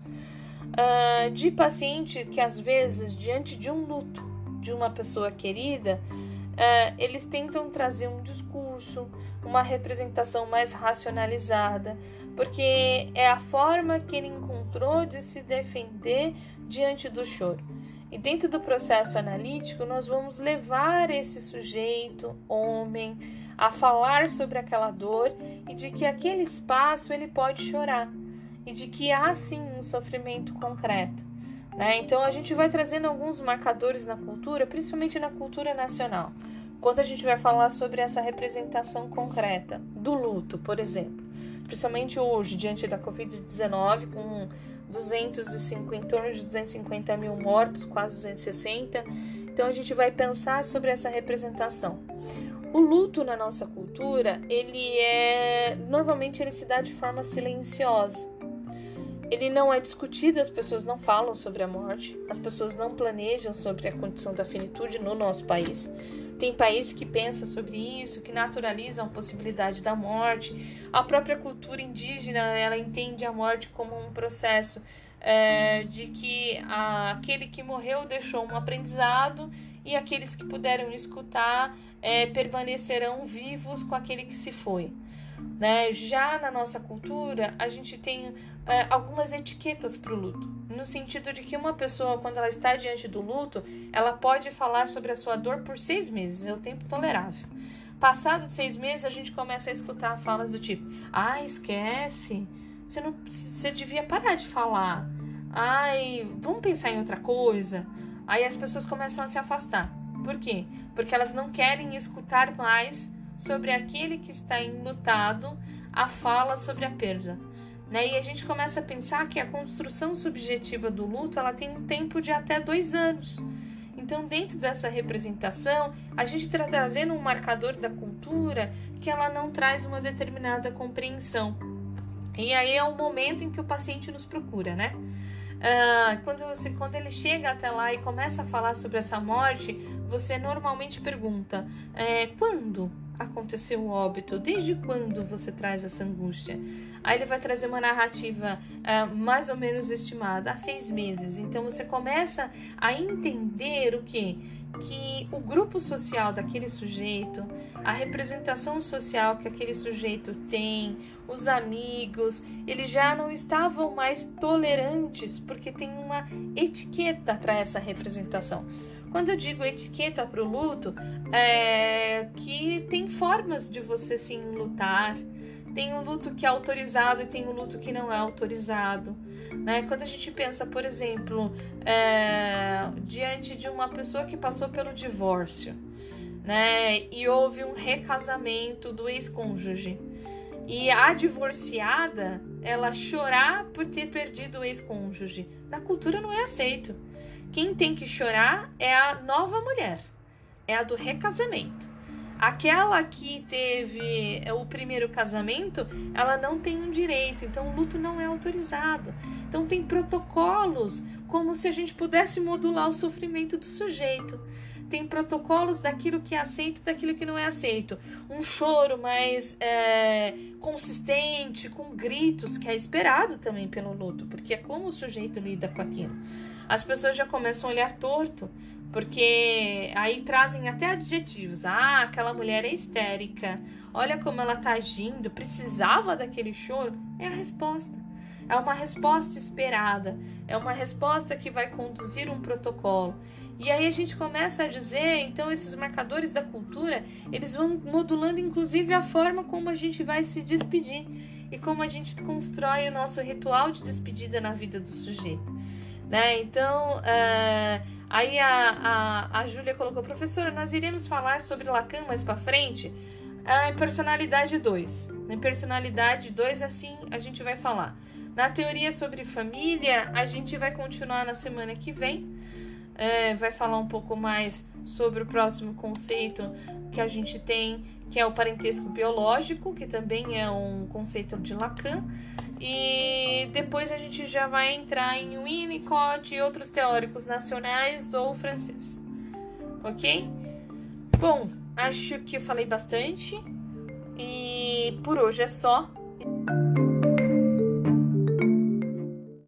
Speaker 1: Uh, de paciente que às vezes, diante de um luto de uma pessoa querida, uh, eles tentam trazer um discurso uma representação mais racionalizada, porque é a forma que ele encontrou de se defender diante do choro. E dentro do processo analítico, nós vamos levar esse sujeito, homem, a falar sobre aquela dor e de que aquele espaço ele pode chorar e de que há sim um sofrimento concreto. Né? Então a gente vai trazendo alguns marcadores na cultura, principalmente na cultura nacional. Quando a gente vai falar sobre essa representação concreta do luto, por exemplo, principalmente hoje, diante da Covid-19, com 250, em torno de 250 mil mortos, quase 260, então a gente vai pensar sobre essa representação. O luto na nossa cultura, ele é normalmente ele se dá de forma silenciosa. Ele não é discutido, as pessoas não falam sobre a morte, as pessoas não planejam sobre a condição da finitude no nosso país. Tem países que pensam sobre isso, que naturalizam a possibilidade da morte. A própria cultura indígena ela entende a morte como um processo é, de que a, aquele que morreu deixou um aprendizado e aqueles que puderam escutar é, permanecerão vivos com aquele que se foi. Né? Já na nossa cultura, a gente tem é, algumas etiquetas para o luto, no sentido de que uma pessoa, quando ela está diante do luto, ela pode falar sobre a sua dor por seis meses, é o tempo tolerável. Passado seis meses, a gente começa a escutar falas do tipo: ah, esquece, você, não, você devia parar de falar, ai, vamos pensar em outra coisa. Aí as pessoas começam a se afastar. Por quê? Porque elas não querem escutar mais sobre aquele que está enlutado a fala sobre a perda. Né? E a gente começa a pensar que a construção subjetiva do luto ela tem um tempo de até dois anos. Então, dentro dessa representação, a gente está trazendo um marcador da cultura que ela não traz uma determinada compreensão. E aí é o momento em que o paciente nos procura, né? Uh, quando, você, quando ele chega até lá e começa a falar sobre essa morte, você normalmente pergunta: é, quando aconteceu o óbito? Desde quando você traz essa angústia? Aí ele vai trazer uma narrativa uh, mais ou menos estimada há seis meses. Então você começa a entender o que? Que o grupo social daquele sujeito, a representação social que aquele sujeito tem, os amigos, eles já não estavam mais tolerantes porque tem uma etiqueta para essa representação. Quando eu digo etiqueta para o luto, é que tem formas de você se lutar tem um luto que é autorizado e tem um luto que não é autorizado. Né? Quando a gente pensa, por exemplo, é, diante de uma pessoa que passou pelo divórcio né? e houve um recasamento do ex-cônjuge, e a divorciada ela chorar por ter perdido o ex-cônjuge, na cultura não é aceito. Quem tem que chorar é a nova mulher, é a do recasamento. Aquela que teve o primeiro casamento, ela não tem um direito, então o luto não é autorizado. Então tem protocolos como se a gente pudesse modular o sofrimento do sujeito. Tem protocolos daquilo que é aceito daquilo que não é aceito. Um choro mais é, consistente, com gritos, que é esperado também pelo luto, porque é como o sujeito lida com aquilo. As pessoas já começam a olhar torto porque aí trazem até adjetivos. Ah, aquela mulher é histérica. Olha como ela tá agindo. Precisava daquele choro? É a resposta. É uma resposta esperada. É uma resposta que vai conduzir um protocolo. E aí a gente começa a dizer, então esses marcadores da cultura, eles vão modulando inclusive a forma como a gente vai se despedir e como a gente constrói o nosso ritual de despedida na vida do sujeito, né? Então, uh, Aí a, a, a Júlia colocou, professora, nós iremos falar sobre Lacan mais para frente? Em personalidade 2. Em personalidade 2, assim a gente vai falar. Na teoria sobre família, a gente vai continuar na semana que vem. É, vai falar um pouco mais sobre o próximo conceito que a gente tem, que é o parentesco biológico, que também é um conceito de Lacan. E depois a gente já vai entrar em Winnicott e outros teóricos nacionais ou francês. Ok? Bom, acho que eu falei bastante. E por hoje é só.